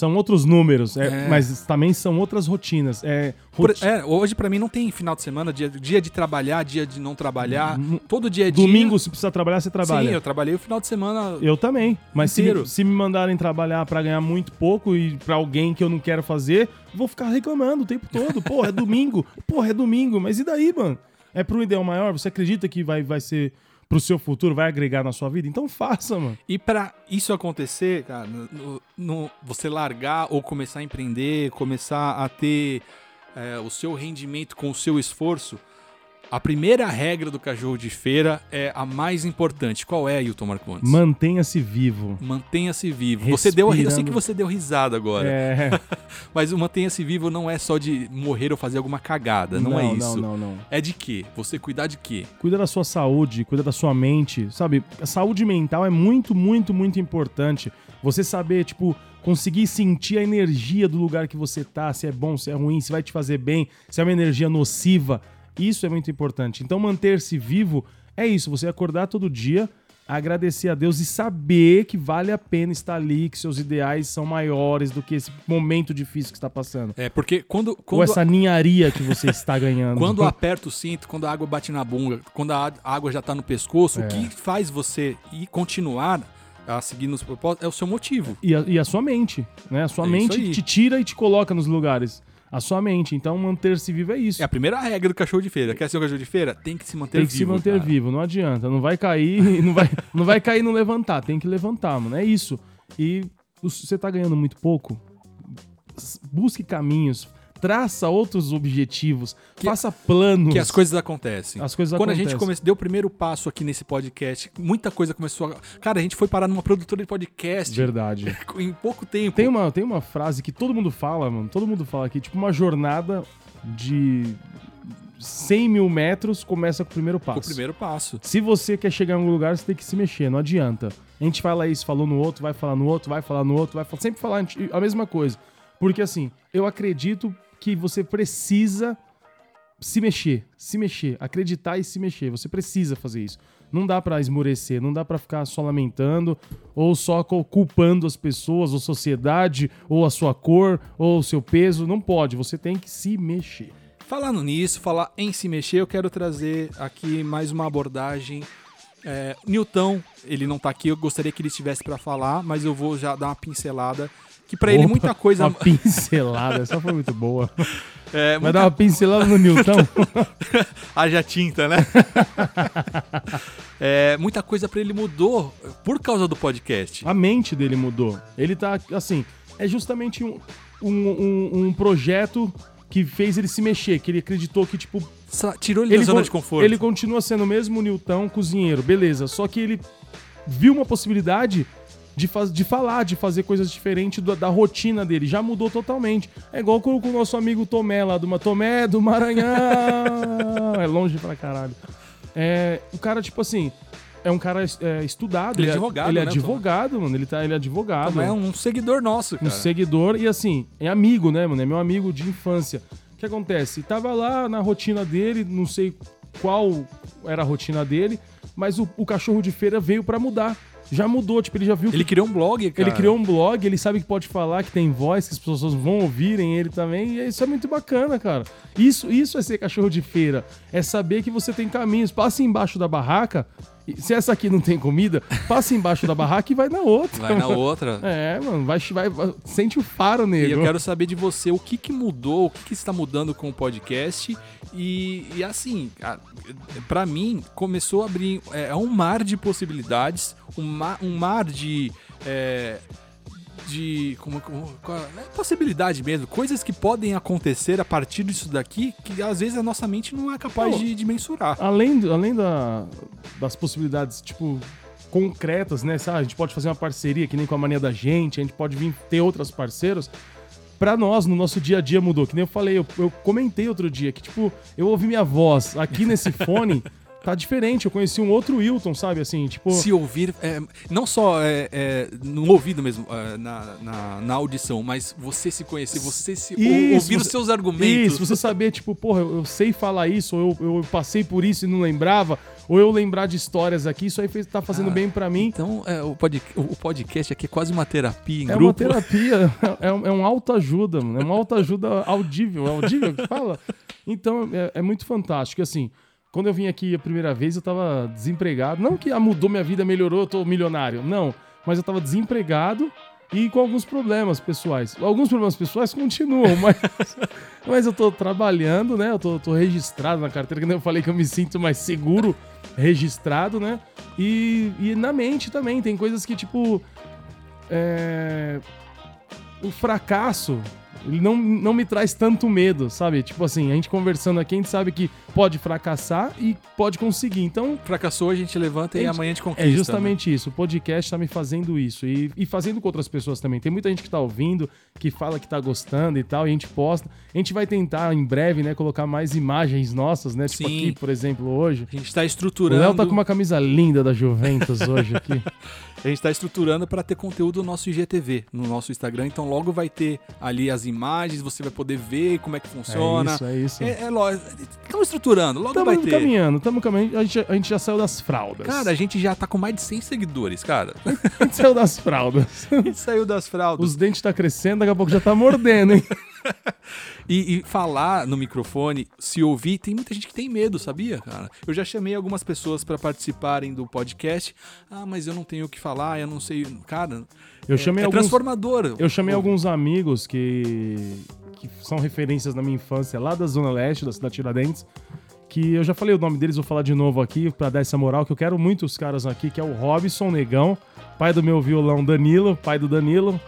outros números, é, É. mas também são outras rotinas. É, roti- é, hoje pra mim não tem final de semana, dia, dia de trabalhar, dia de não trabalhar. Todo dia é dia. Domingo, se precisar trabalhar, você trabalha. Sim, eu trabalhei o final de semana. Eu também. Mas se Inteiro. se me mandarem trabalhar pra ganhar muito pouco e pra alguém que eu não quero fazer, vou ficar reclamando o tempo todo. Porra, é domingo. (laughs) Porra, é domingo. Mas e daí, mano? É pro ideal maior? Você acredita que vai, vai ser pro seu futuro, vai agregar na sua vida? Então faça, mano. E pra isso acontecer, cara, no- no- você largar ou começar a empreender, começar a ter é, o seu rendimento com o seu esforço, a primeira regra do cachorro de feira é a mais importante. Qual é, Hilton Marcondes? Mantenha-se vivo. Mantenha-se vivo. Você deu, eu sei que você deu risada agora, É. (laughs) mas o mantenha-se vivo não é só de morrer ou fazer alguma cagada, não, é isso. Não, não, não. É de quê? Você cuidar de quê? Cuida da sua saúde, cuida da sua mente, sabe? A saúde mental é muito, muito, muito importante. Você saber, tipo, conseguir sentir a energia do lugar que você tá, se é bom, se é ruim, se vai te fazer bem, se é uma energia nociva. Isso é muito importante. Então, manter-se vivo é isso, você acordar todo dia, agradecer a Deus e saber que vale a pena estar ali, que seus ideais são maiores do que esse momento difícil que está passando. É, porque quando, Ou quando essa ninharia que você está (laughs) ganhando. Quando aperta o cinto, quando a água bate na bunda, quando a água já tá no pescoço, o que faz você ir continuar a seguir nos propósitos é o seu motivo. E a, e a sua mente, né? A sua É mente te tira e te coloca nos lugares. A sua mente. Então, manter-se vivo é isso. É a primeira regra do cachorro de feira. Quer ser um cachorro de feira? Tem que se manter tem que vivo. se manter cara. vivo, não adianta. Não vai cair, (laughs) não vai, não vai cair e não levantar. Tem que levantar, mano. É isso. E você tá ganhando muito pouco, busque caminhos, traça outros objetivos, faça planos. Que as coisas acontecem. As coisas Quando a acontecem. gente come... deu o primeiro passo aqui nesse podcast, muita coisa começou a... Cara, a gente foi parar numa produtora de podcast Verdade. (laughs) em pouco tempo. Tem uma, tem uma frase que todo mundo fala, mano. Todo mundo fala aqui, tipo, uma jornada de 100 mil metros começa com o primeiro passo. o primeiro passo. Se você quer chegar em algum lugar, você tem que se mexer, não adianta. A gente fala isso, falou no outro, vai falar no outro, vai falar no outro, vai falar, sempre falar a mesma coisa. Porque assim, eu acredito que você precisa se mexer, se mexer, acreditar e se mexer. Você precisa fazer isso. Não dá pra esmurecer, não dá pra ficar só lamentando ou só culpando as pessoas, ou sociedade, ou a sua cor, ou o seu peso. Não pode, você tem que se mexer. Falando nisso, falar em se mexer, eu quero trazer aqui mais uma abordagem. É, Newton, ele não tá aqui, eu gostaria que ele estivesse para falar, mas eu vou já dar uma pincelada. Que para ele muita coisa. Uma (laughs) pincelada, essa foi muito boa. (laughs) É, Vai muita... dar uma pincelada no Newton? (laughs) Haja tinta, né? É, muita coisa para ele mudou por causa do podcast. A mente dele mudou. Ele tá, assim, é justamente um, um, um, um projeto que fez ele se mexer, que ele acreditou que, tipo, Sa- Tirou ele, da zona de conforto. ele continua sendo o mesmo Newton cozinheiro, beleza. Só que ele viu uma possibilidade de, faz, de falar, de fazer coisas diferentes da, da rotina dele. Já mudou totalmente. É igual com, com o nosso amigo Tomé lá do Tomé do Maranhão. (laughs) é longe pra caralho. É, o cara, tipo assim, é um cara é, estudado. Ele é advogado, Ele é né, advogado, mano. Ele, tá, ele é advogado. É um seguidor nosso, um cara. seguidor e assim, é amigo, né, mano? É meu amigo de infância. O que acontece? Tava lá na rotina dele, não sei qual era a rotina dele, mas o, o cachorro de feira veio pra mudar. Já mudou, tipo, ele já viu que Ele criou um blog, cara. ele criou um blog, ele sabe que pode falar, que tem voz, que as pessoas vão ouvirem ele também, e isso é muito bacana, cara. Isso, isso é ser cachorro de feira. É saber que você tem caminhos. Passe embaixo da barraca. E Se essa aqui não tem comida, passe embaixo da barraca e vai na outra. Vai na outra. (laughs) É, mano, vai, vai, vai- sente o faro E nele. eu quero saber de você o que, que mudou, o que, que está mudando com o podcast. E, e assim, a- pra mim, começou a abrir é, um mar de possibilidades, um mar, um mar de. é, de. Como, como- qual- é possibilidade mesmo, coisas que podem acontecer a partir disso daqui que às vezes a nossa mente não é capaz Pô, de, de mensurar. Além, além da, das possibilidades, tipo, concretas, né? A gente pode fazer uma parceria, que nem com a mania da gente, a gente pode vir ter outros parceiros. Pra nós, no nosso dia a dia mudou. Que nem eu falei, eu, eu comentei outro dia que, tipo, eu ouvi minha voz aqui nesse (laughs) fone, tá diferente. Eu conheci um outro Wilton, sabe? Assim, tipo. Se ouvir, é, não só é, é, no ouvido mesmo, é, na, na, na audição, mas você se conhecer, você se Isso, ouvir os você- seus argumentos. Isso, você saber, tipo, porra, eu, eu sei falar isso, ou eu, eu passei por isso e não lembrava, ou eu lembrar de histórias aqui, isso aí fez, tá fazendo Ah, bem pra mim. Então, é, o, pod, o podcast aqui é quase uma terapia em É grupo. uma terapia, (laughs) é, um- é um autoajuda, mano. É uma autoajuda audível. É audível que fala? Então, é, é muito fantástico. Assim, quando eu vim aqui a primeira vez, eu tava desempregado. Não que ah, mudou minha vida, melhorou, eu tô milionário. Não. Mas eu tava desempregado e com alguns problemas pessoais. Alguns problemas pessoais continuam, (laughs) mas, mas eu tô trabalhando, né? Eu tô, tô registrado na carteira, que nem eu falei que eu me sinto mais seguro registrado, né? E, e na mente também, tem coisas que, tipo. É, o fracasso ele não, não me traz tanto medo, sabe? Tipo assim, a gente conversando aqui, a gente sabe que pode fracassar e pode conseguir. Então, Fracassou, a gente levanta e Gente, amanhã a gente conquista. é justamente isso. O podcast tá me fazendo isso. E, e fazendo com outras pessoas também. Tem muita gente que tá ouvindo, que fala que tá gostando e tal, e a gente posta. A gente vai tentar, em breve, né, colocar mais imagens nossas, né? Tipo Sim. aqui, por exemplo, hoje. A gente tá O estruturando. Léo tá com uma camisa linda da Juventus hoje aqui. (laughs) A gente tá estruturando para ter conteúdo no nosso IGTV, no nosso Instagram. Então logo vai ter ali as imagens, você vai poder ver como é que funciona. É isso, é isso. É, é lógico. Estamos estruturando, logo vai Estamos ter. caminhando, estamos caminhando. A gente, a gente já saiu das fraldas. Cara, a gente já tá com mais de 100 seguidores, cara. (laughs) a gente saiu das fraldas. A gente saiu das fraldas. Os dentes tá crescendo, daqui a pouco já tá mordendo, hein? (laughs) (laughs) E, e falar no microfone, se ouvir, tem muita gente que tem medo, sabia, cara? Eu já chamei algumas pessoas pra participarem do podcast. Ah, mas eu não tenho o que falar, eu não sei. Cara, Eu é, chamei é alguns. transformador. Eu chamei Pô, alguns amigos que, que são referências na minha infância lá da Zona Leste, da cidade de Tiradentes, que eu já falei o nome deles, vou falar de novo aqui pra dar essa moral, que eu quero muito os caras aqui, que é o Robson Negão, pai do meu violão Danilo, pai do Danilo,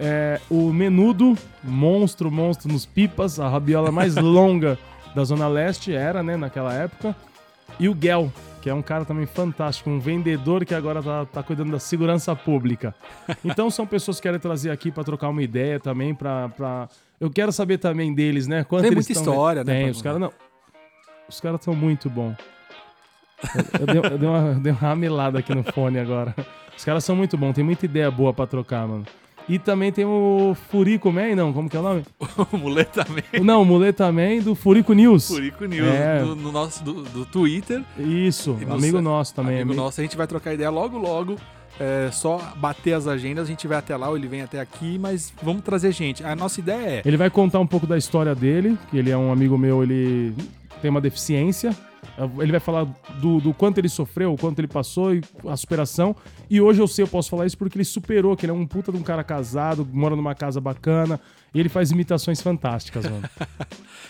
é, o Menudo, monstro, monstro nos pipas, a rabiola mais (laughs) longa da Zona Leste era, né, naquela época, e o Gel, que é um cara também fantástico, um vendedor que agora tá, tá cuidando da segurança pública. (laughs) Então são pessoas que querem trazer aqui pra trocar uma ideia também, pra, pra... Eu quero saber também deles, né? Quanto Tem muita tão- história, né, Tem, os caras não... Os caras são muito bons. Eu, eu dei, eu dei uma, eu dei uma ramelada aqui no fone agora. Os caras são muito bons, tem muita ideia boa pra trocar, mano. E também tem o Furico Man, não, como que é o nome? (laughs) O Muleta Man. Não, o Muleta Man do Furico News. Furico News, É. do, no nosso, do, do Twitter. Isso, E amigo sa- nosso também. Amigo ami- nosso, a gente vai trocar ideia logo, logo. É só bater as agendas, a gente vai até lá, ou ele vem até aqui, mas vamos trazer gente. A nossa ideia é. Ele vai contar um pouco da história dele, que ele é um amigo meu, ele tem uma deficiência. Ele vai falar do, do quanto ele sofreu, o quanto ele passou e a superação. E hoje eu sei, eu posso falar isso porque ele superou, que ele é um puta de um cara casado, mora numa casa bacana. E ele faz imitações fantásticas, mano. (laughs)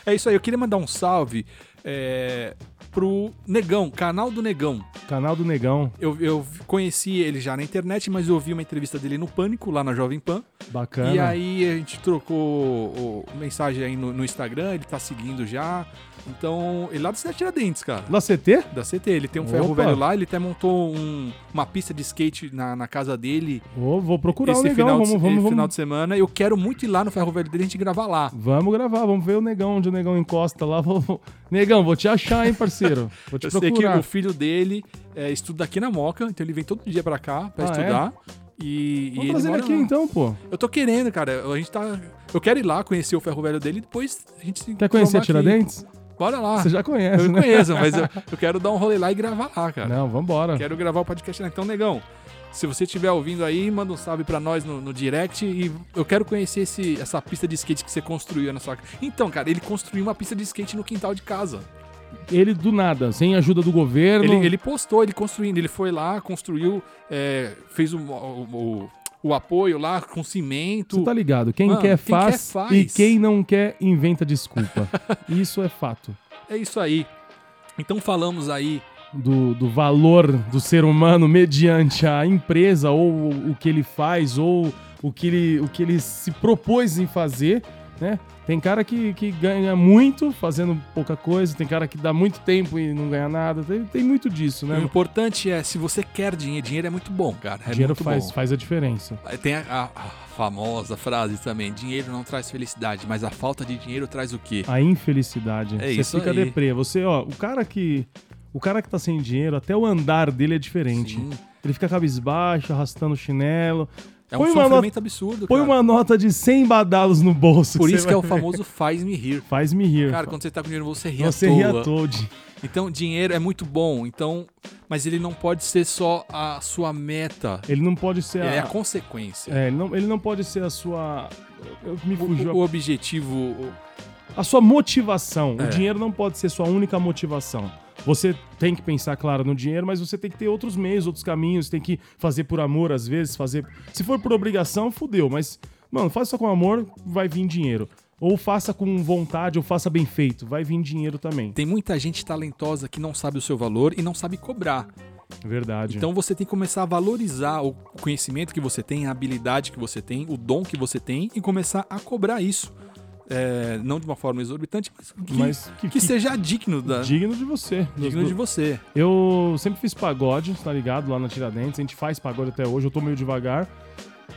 É isso aí, eu queria mandar um salve é, pro Negão, canal do Negão. Canal do Negão, Eu, eu conheci ele já na internet, mas eu ouvi uma entrevista dele no Pânico, lá na Jovem Pan. bacana. E aí a gente trocou mensagem aí no, no Instagram, ele tá seguindo já. Então, ele lá do Cidade Tiradentes, cara. Da CT? Da CT, ele tem um ferro Opa. velho lá, ele até montou um- uma pista de skate na, na casa dele vou procurar esse o Negão, final, vamos, de, vamos, vamos. final de semana. Eu quero muito ir lá no ferro velho dele e a gente gravar lá. Vamos gravar, vamos ver o Negão, onde o Negão encosta lá. Vou- Negão, vou te achar, hein, parceiro? Vou te (laughs) Eu sei que procurar. o filho dele é, estuda aqui na Moca, então ele vem todo dia pra cá pra Ah, é? estudar. E, e Vamos ele trazer ele aqui lá. então, pô. Eu tô querendo, cara. A gente tá. Eu quero ir lá conhecer o ferro velho dele e depois a gente se Quer conhecer a cromar aqui. Bora lá. Você já conhece, Eu né? conheço, mas eu, (laughs) eu quero dar um rolê lá e gravar lá, cara. Não, vambora. Quero gravar o podcast lá. Então, negão, se você estiver ouvindo aí, manda um salve pra nós no, no direct e eu quero conhecer esse, essa pista de skate que você construiu na sua casa. Então, cara, ele construiu uma pista de skate no quintal de casa. Ele do nada, sem ajuda do governo. Ele, ele postou, ele construindo, ele foi lá, construiu, é, fez o, o, o- o apoio lá com cimento. Você tá ligado? Quem, Mano, quer, quem quer faz, faz. e quem não quer inventa desculpa. (laughs) Isso é fato. É isso aí. Então falamos aí Do, do valor do ser humano mediante a empresa ou o, o que ele faz ou o que ele, o que ele se propôs em fazer, né? Tem cara que, que ganha muito fazendo pouca coisa, tem cara que dá muito tempo e não ganha nada, tem, tem muito disso, O né? importante é, se você quer dinheiro, dinheiro é muito bom, cara. É Dinheiro muito faz, bom. faz a diferença. Tem a, a- a famosa frase também: dinheiro não traz felicidade, mas a falta de dinheiro traz o quê? A infelicidade. É você isso fica aí. deprê. Você, ó, o cara que. O cara que tá sem dinheiro, até o andar dele é diferente. Sim. Ele fica cabisbaixo, arrastando o chinelo. É um Põe uma sofrimento absurdo, Põe cara. uma nota de 100 badalos no bolso. Por isso que é o famoso faz-me rir. Faz-me rir. Cara, quando você tá com dinheiro, você ri você à ri toa. toad. Então, dinheiro é muito bom, então, mas ele não pode ser só a sua meta. Ele não pode ser Ele é a. a consequência. É, ele, não, ele não pode ser a sua. Eu, me O, fugiu. o- o objetivo. A sua motivação. É. O dinheiro não pode ser sua única motivação. Você tem que pensar, claro, no dinheiro, mas você tem que ter outros meios, outros caminhos, tem que fazer por amor, às vezes, fazer. Se for por obrigação, fudeu, mas, mano, faça com amor, vai vir dinheiro. Ou faça com vontade, ou faça bem feito, vai vir dinheiro também. Tem muita gente talentosa que não sabe o seu valor e não sabe cobrar. Verdade. Então você tem que começar a valorizar o conhecimento que você tem, a habilidade que você tem, o dom que você tem e começar a cobrar isso. É, não de uma forma exorbitante, mas que, Mas que- que seja digno, da, digno de você. digno de você. Eu sempre fiz pagode, tá ligado? Lá na Tiradentes. A gente faz pagode até hoje, eu tô meio devagar.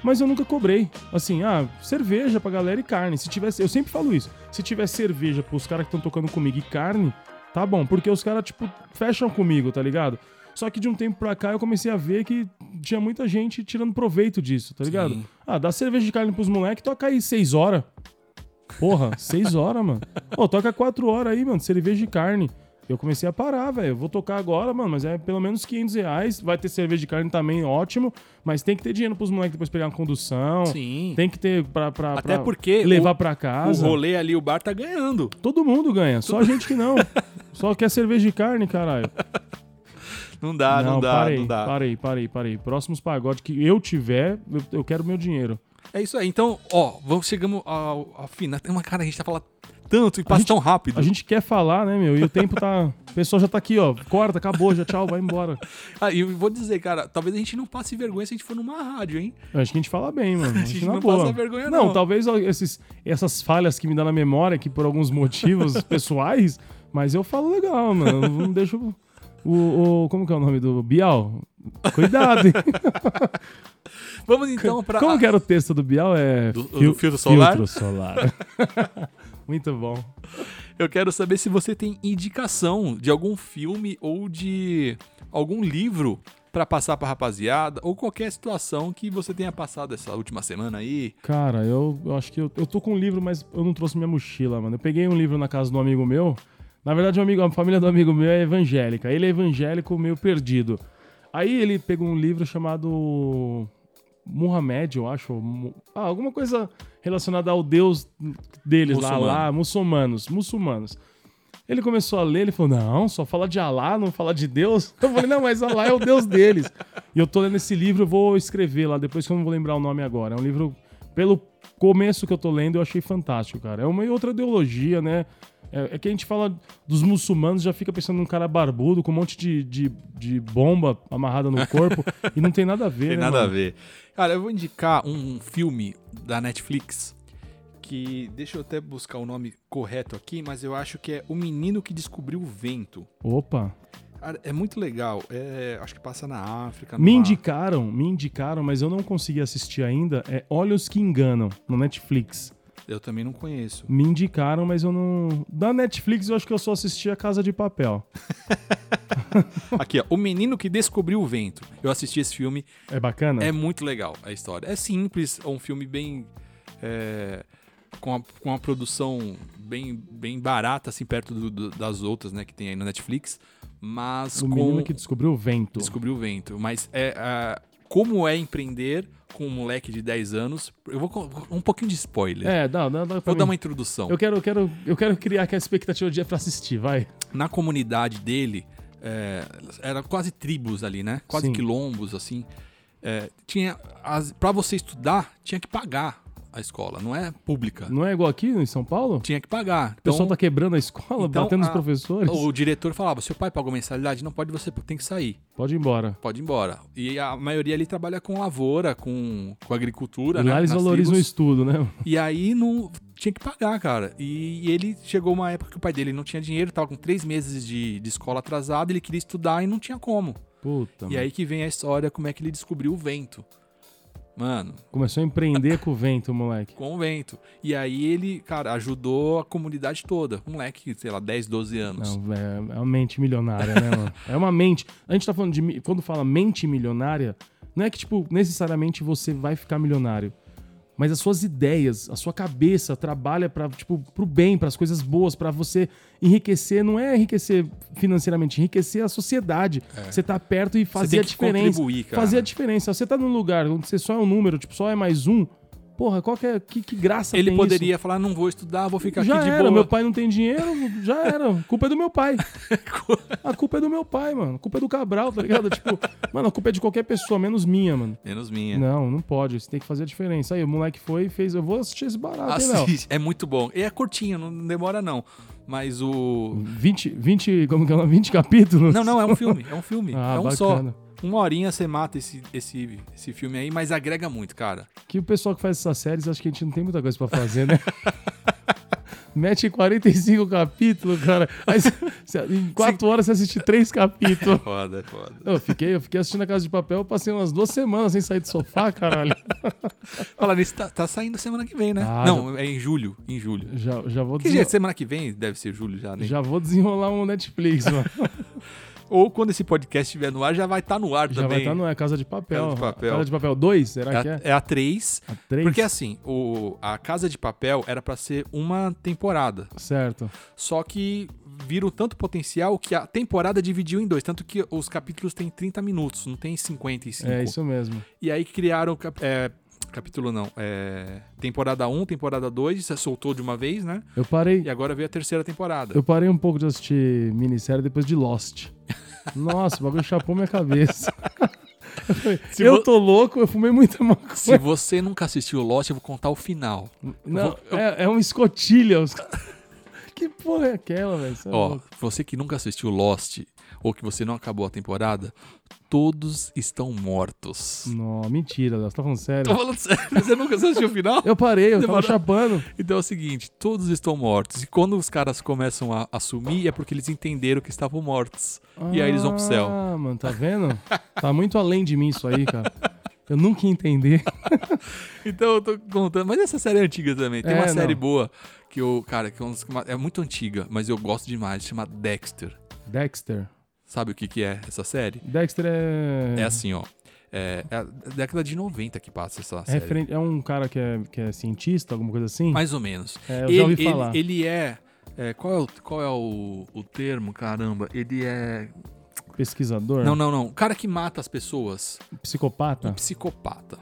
Mas eu nunca cobrei. Assim, ah, cerveja pra galera e carne. Se tivesse. Eu sempre falo isso. Se tiver cerveja pros caras que estão tocando comigo e carne, tá bom. Porque os caras, tipo, fecham comigo, tá ligado? Só que de um tempo pra cá eu comecei a ver que tinha muita gente tirando proveito disso, tá ligado? Sim. Ah, dá cerveja de carne pros moleques, toca aí seis horas. Porra, seis horas, mano. Pô, toca quatro horas aí, mano, cerveja de carne. Eu comecei a parar, velho. Eu vou tocar agora, mano, mas é pelo menos 500 reais. Vai ter cerveja de carne também, ótimo. Mas tem que ter dinheiro pros moleques depois pegar uma condução. Sim. Tem que ter pra, pra, Até pra porque levar o- pra O casa. rolê ali, o bar tá ganhando. Todo mundo ganha, só a gente que não. (laughs) só quer cerveja de carne, caralho. Não dá, não, dá, parei, não dá. parei, parei, parei. Próximos pagodes que eu tiver, eu, eu quero meu dinheiro. É isso aí. Então, ó, vamos chegamos ao, ao final. Tem uma cara, a gente tá falando tanto e passa tão rápido. A gente quer falar, né, meu? E o tempo tá. (laughs) O pessoal já tá aqui, ó. Corta, acabou, já tchau, vai embora. (laughs) Ah, e eu vou dizer, cara, talvez a gente não passe vergonha se a gente for numa rádio, hein? Eu acho que a gente fala bem, mano. (laughs) A gente, gente na não passa vergonha, não. não. talvez ó, esses, essas falhas que me dá na memória, que por alguns motivos pessoais, mas eu falo legal, mano. Eu Não deixo. O, o- Como que é o nome do Bial? Cuidado, hein? (laughs) Vamos então pra. Como que era o texto do Bial? É. Do- do filtro solar? Filtro solar. (laughs) Muito bom. Eu quero saber se você tem indicação de algum filme ou de algum livro pra passar pra rapaziada ou qualquer situação que você tenha passado essa última semana aí. Cara, eu, eu acho que eu, eu tô com um livro, mas eu não trouxe minha mochila, mano. Eu peguei um livro na casa do amigo meu. Na verdade, um amigo, a família do amigo meu é evangélica. Ele é evangélico meio perdido. Aí ele pegou um livro chamado Muhammad, eu acho. Ah, alguma coisa relacionada ao Deus deles lá, Muçulmano. lá, muçulmanos, muçulmanos. Ele começou a ler, ele falou: Não, só fala de Alá, não fala de Deus. (laughs) Eu falei: Não, mas Alá é o Deus deles. E eu tô lendo esse livro, eu vou escrever lá, depois que eu não vou lembrar o nome agora. É um livro, pelo começo que eu tô lendo, eu achei fantástico, cara. É uma outra ideologia, né? É, é que a gente fala dos muçulmanos, já fica pensando num cara barbudo com um monte de, de, de bomba amarrada no corpo e não tem nada a ver, Tem né? nada a mano? ver. Cara, eu vou indicar um filme da Netflix que. Deixa eu até buscar o nome correto aqui, mas eu acho que é O Menino que Descobriu o Vento. Opa. Cara, é muito legal. É, acho que passa na África. Me indicaram, me indicaram, mas eu não consegui assistir ainda. É Olhos que Enganam, no Netflix. Eu também não conheço. Me indicaram, mas eu não. Da Netflix eu acho que eu só assisti a Casa de Papel. (laughs) Aqui, ó. O Menino que Descobriu o Vento. Eu assisti esse filme. É bacana? É muito legal a história. É simples, é um filme bem. é, com, a, com uma produção bem, bem barata, assim, perto do- do- das outras, né, que tem aí no Netflix. Mas o com. menino que descobriu o vento. Descobriu o vento. Mas é. ah, como é empreender com um moleque de 10 anos? Eu vou um pouquinho de spoiler. É, dá, dá, dá Vou mim. dar uma introdução. Eu quero, eu quero, eu quero criar aquela expectativa de dia pra assistir, vai. Na comunidade dele, é, era quase tribos ali, né? Quase Sim. quilombos, assim. É, tinha pra você estudar, tinha que pagar a escola, não é pública. Não é igual aqui em São Paulo? Tinha que pagar. O pessoal tá quebrando a escola, então, batendo os a- professores. O diretor falava: seu pai pagou mensalidade? Não pode, você tem que sair. Pode ir embora. Pode ir embora. E a maioria ali trabalha com lavoura, com, com agricultura, E né? lá eles nas valorizam o estudo, né? E aí não tinha que pagar, cara. E, e ele chegou uma época que o pai dele não tinha dinheiro, tava com três meses de, de escola atrasada, ele queria estudar e não tinha como. Puta, E mano. aí que vem a história, como é que ele descobriu o vento. Mano, Começou a empreender com o vento, moleque. com o vento. E aí ele, cara, ajudou a comunidade toda. Moleque, sei lá, 10, 12 anos. Não, é, é uma mente milionária, né, mano? É uma mente. A gente tá falando de. Quando fala mente milionária, não é que, tipo, necessariamente você vai ficar milionário. Mas as suas ideias, a sua cabeça trabalha para tipo, pro bem, para as coisas boas, para você enriquecer. Não é enriquecer financeiramente, enriquecer a sociedade. Você tá perto e fazer a diferença. Fazer a diferença. Você tá num lugar onde você só é um número, tipo, só é mais um. Porra, qual que, é, que, que graça Ele tem isso? poderia falar, não vou estudar, vou ficar Já aqui de era, boa. meu pai não tem dinheiro, já era. A culpa é do meu pai. (laughs) A culpa é do meu pai, mano. A culpa é do Cabral, tá ligado? Tipo, mano, a culpa é de qualquer pessoa, menos minha, mano. Menos minha. Não, não pode. Você tem que fazer a diferença. Aí, o moleque foi e fez. Eu vou assistir esse barato, hein? Assiste, é muito bom. E é curtinho, não demora não. Mas o... 20, 20, como que é? o nome? 20 capítulos? Não, não, é um filme, é um filme. Ah, é um bacana. só. Uma horinha você mata esse, esse, esse filme aí, mas agrega muito, cara. Que o pessoal que faz essas séries, acho que a gente não tem muita coisa pra fazer, né? (laughs) Mete 45 capítulos, cara. Aí, em 4 horas você assiste 3 capítulos. (laughs) Foda, é foda. Eu fiquei, eu fiquei assistindo a Casa de Papel, eu passei umas duas semanas sem sair do sofá, caralho. (laughs) Falar nisso, tá, tá saindo semana que vem, né? Ah, não, é em julho. Em julho. Já, já vou Que desenro- jeito? Semana que vem deve ser julho já, né? Já vou desenrolar um Netflix, mano. Ou quando esse podcast estiver no ar, já vai estar no ar Já vai também. estar no é Casa de Papel. Casa de Papel. Casa de Papel 2, será que É é? a, é a 3. A 3? Porque assim, o, a Casa de Papel era pra ser uma temporada. Certo. Só que viram tanto potencial que a temporada dividiu em dois. Tanto que os capítulos têm 30 minutos, não tem 55. É isso mesmo. E aí criaram. é, capítulo não. É, temporada 1, temporada 2, você soltou de uma vez, né? Eu parei, E agora veio a terceira temporada. eu parei um pouco de assistir minissérie depois de Lost. (laughs) Nossa, o bagulho chapou minha cabeça. Eu Se eu tô louco, eu fumei muita maconha. Se você nunca assistiu Lost, eu vou contar o final. Não, é, é uma escotilha. os- (laughs) Que porra é aquela, velho? É Ó, você que nunca assistiu Lost ou que você não acabou a temporada, todos estão mortos. Não, mentira, Léo. Você tá falando sério? Tô falando sério, (laughs) você nunca assistiu o final? Eu parei, eu tava Demorou. chapando. Então é o seguinte, todos estão mortos. E quando os caras começam a assumir, é porque eles entenderam que estavam mortos. E aí eles vão pro céu. Ah, mano, tá vendo? Tá muito além de mim isso aí, cara. Eu nunca ia entender. (laughs) Então eu tô contando. Mas essa série é antiga também. Tem É, uma não. série boa que eu, cara, que é, é muito antiga, mas eu gosto demais. Chama Dexter. Dexter. Sabe o que, que é essa série? Dexter é. É assim, ó. É, é a década de 90 que passa essa É, série. referente- é um cara que é, que é cientista, alguma coisa assim? Mais ou menos. É, eu ele, já ouvi ele- falar. ele é. é, qual é, o, qual é o, o termo, caramba? Ele é. Pesquisador? Não, não, não. O cara que mata as pessoas. Psicopata? Um psicopata.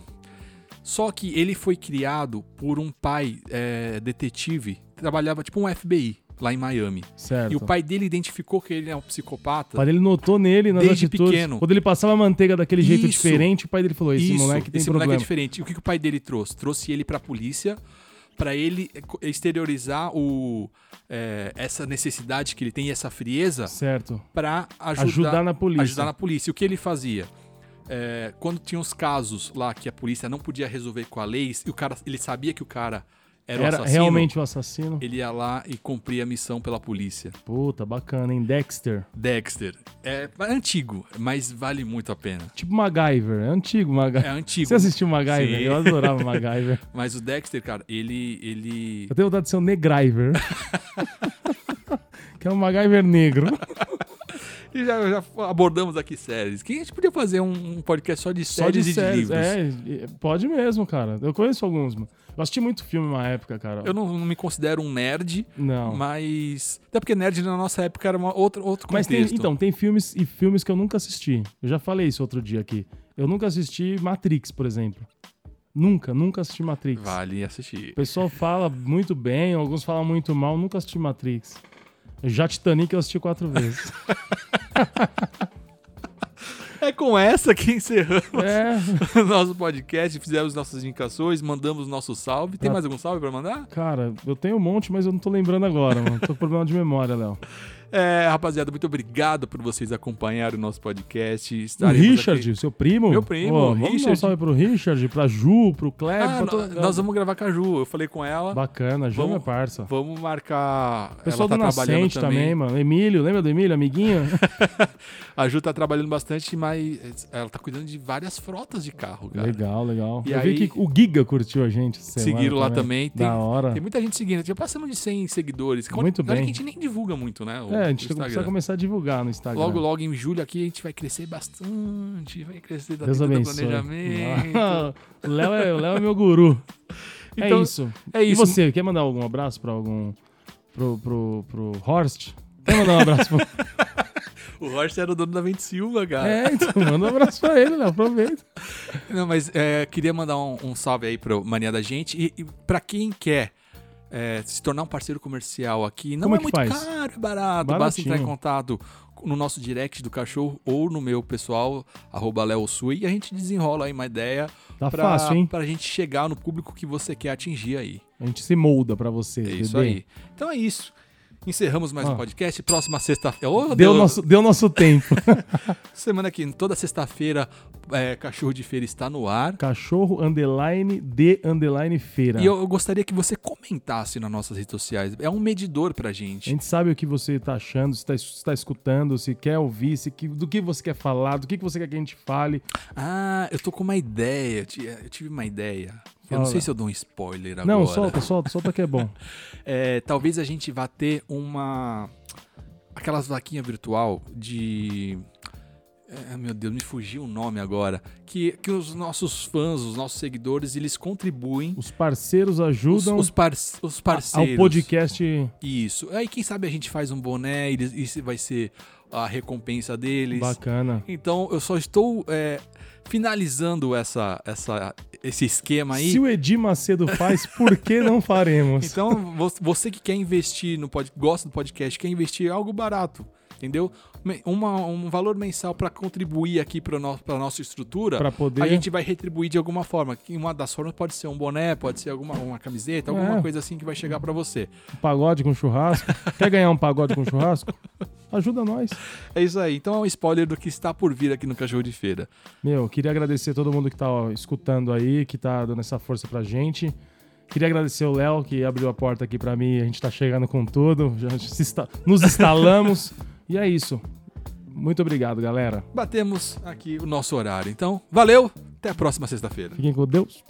Só que ele foi criado por um pai é, detetive, trabalhava tipo um FBI lá em Miami. Certo. E o pai dele identificou que ele é um psicopata. O pai dele notou nele nas Desde atitudes. pequeno. Quando ele passava a manteiga daquele jeito Isso. diferente, o pai dele falou: esse Isso, moleque tem esse problema. moleque é diferente. E o que, que o pai dele trouxe? Trouxe ele pra polícia pra ele exteriorizar o, é, essa necessidade que ele tem e essa frieza Certo. pra ajudar, Ajudar na polícia. ajudar na polícia. O que ele fazia? É, quando tinha os casos lá que a polícia não podia resolver com a lei, e o cara, ele sabia que o cara era, Era, o assassino, realmente o assassino. ele ia lá e cumpria a missão pela polícia. Puta, bacana, hein? Dexter. Dexter. É, é antigo, mas vale muito a pena. Tipo MacGyver. É antigo MacGyver. É antigo. Você assistiu MacGyver? Sim. Eu adorava MacGyver. (laughs) Mas o Dexter, cara, ele. ele... Eu tenho vontade de ser um Negryver. (laughs) que é um MacGyver negro. (laughs) E já, já abordamos aqui séries. Que a gente podia fazer um, um podcast só de Só séries de e de séries. livros. É, pode mesmo, cara. Eu conheço alguns, mano. Eu assisti muito filme uma época, cara. Eu não, não me considero um nerd, Não. mas. Até porque nerd na nossa época era uma outra, outro Mas contexto. tem, então, tem filmes e filmes que eu nunca assisti. Eu já falei isso outro dia aqui. Eu nunca assisti Matrix, por exemplo. Nunca, nunca assisti Matrix. Vale assistir. O pessoal fala muito bem, alguns falam muito mal, nunca assisti Matrix. Já Titanic eu assisti quatro vezes. (laughs) É com essa que encerramos é, (laughs) o nosso podcast, fizemos nossas indicações, mandamos nosso salve. Tem Ah. mais algum salve pra mandar? cara, eu tenho um monte, mas eu não tô lembrando agora, mano. Tô com problema de memória, Léo. É, rapaziada, muito obrigado por vocês acompanharem o nosso podcast. O Estaremos Richard, aqui- seu primo? Meu primo, Ô, vamos dar um Richard. salve pro Richard, pra Ju, pro Kleber, Ah, pra nós vamos gravar com a Ju. Eu falei com ela. Bacana, Ju é Vamos- minha parça. Vamos marcar. O pessoal ela tá do Nascente também. mano. Emílio, lembra do Emílio, amiguinho? (laughs) A Ju tá trabalhando bastante, mas ela tá cuidando de várias frotas de carro, cara. legal, legal. E eu aí- vi que o Giga curtiu a gente. Seguiram lá também. Tem, Da hora. tem muita gente seguindo. Já passamos de 100 seguidores. Muito bem. que a gente nem divulga muito, né? o- É, a o gente Instagram. precisa começar a divulgar no Instagram. Logo, logo em julho aqui a gente vai crescer bastante. Vai crescer da Deus vida do abençoe. planejamento. O (laughs) Léo é, o Léo é meu guru. Então, é isso. É E isso. você, quer mandar algum abraço pra algum. pro, pro, pro Horst? Quer mandar um abraço pro. (laughs) O Horst era o dono da Vente Silva, cara. É, então manda um abraço pra ele, Léo. Aproveita. Não, mas é, queria mandar um, um salve aí pro Mania da Gente. E, e pra quem quer é, se tornar um parceiro comercial aqui, não Como é, é muito faz? caro, é barato. Basta Baratinho. entrar em contato no nosso direct do cachorro ou no meu pessoal, arroba leosui, e a gente desenrola aí uma ideia Tá pra, fácil, hein? pra gente chegar no público que você quer atingir aí. A gente se molda pra você. É isso bebê. aí. Então é isso. Encerramos mais Ó. um podcast. Próxima sexta-feira. Oh, Deu nosso, deu nosso tempo. (laughs) Semana que toda sexta-feira, é, Cachorro de Feira está no ar. Cachorro underline de underline feira. E eu, eu gostaria que você comentasse nas nossas redes sociais. É um medidor pra A gente. gente sabe o que você tá achando, se tá, se tá escutando, se quer ouvir, se, que- do que você quer falar, do que, que você quer que a gente fale. Ah, eu tô com uma ideia. Eu tive uma ideia. Eu não sei se eu dou um spoiler agora. Não, solta, solta, solta que é bom. (laughs) É, talvez a gente vá ter uma. Aquelas vaquinha virtual de. É, meu Deus, me fugiu o nome agora. Que, que os nossos fãs, os nossos seguidores, eles contribuem. Os parceiros Os, ajudam os, par- os parceiros. ao podcast Isso. Aí quem sabe a gente faz um boné e isso vai ser a recompensa deles. bacana. Então eu só estou é, finalizando essa, essa, esse esquema aí. Se o Edir Macedo faz, por que não faremos? (laughs) Então, vo- você que quer investir no podcast, gosta do podcast, quer investir em algo barato, entendeu? Uma, um valor mensal para contribuir aqui para no, a nossa estrutura, Pra poder- a gente vai retribuir de alguma forma. Que Uma das formas pode ser um boné, pode ser alguma uma camiseta, alguma É. coisa assim que vai chegar para você. Um pagode com churrasco. Quer ganhar um pagode com churrasco? Ajuda nós. (laughs) É isso aí. Então é um spoiler do que está por vir aqui no Cachorro de Feira. Meu, queria agradecer todo mundo que tá ó, escutando aí, que tá dando essa força pra gente. Queria agradecer o Léo, que abriu a porta aqui pra mim. A gente tá chegando com tudo. Já nos instalamos. (laughs) e é isso. Muito obrigado, galera. Batemos aqui o nosso horário. Então, valeu, até a próxima sexta-feira. Fiquem com Deus.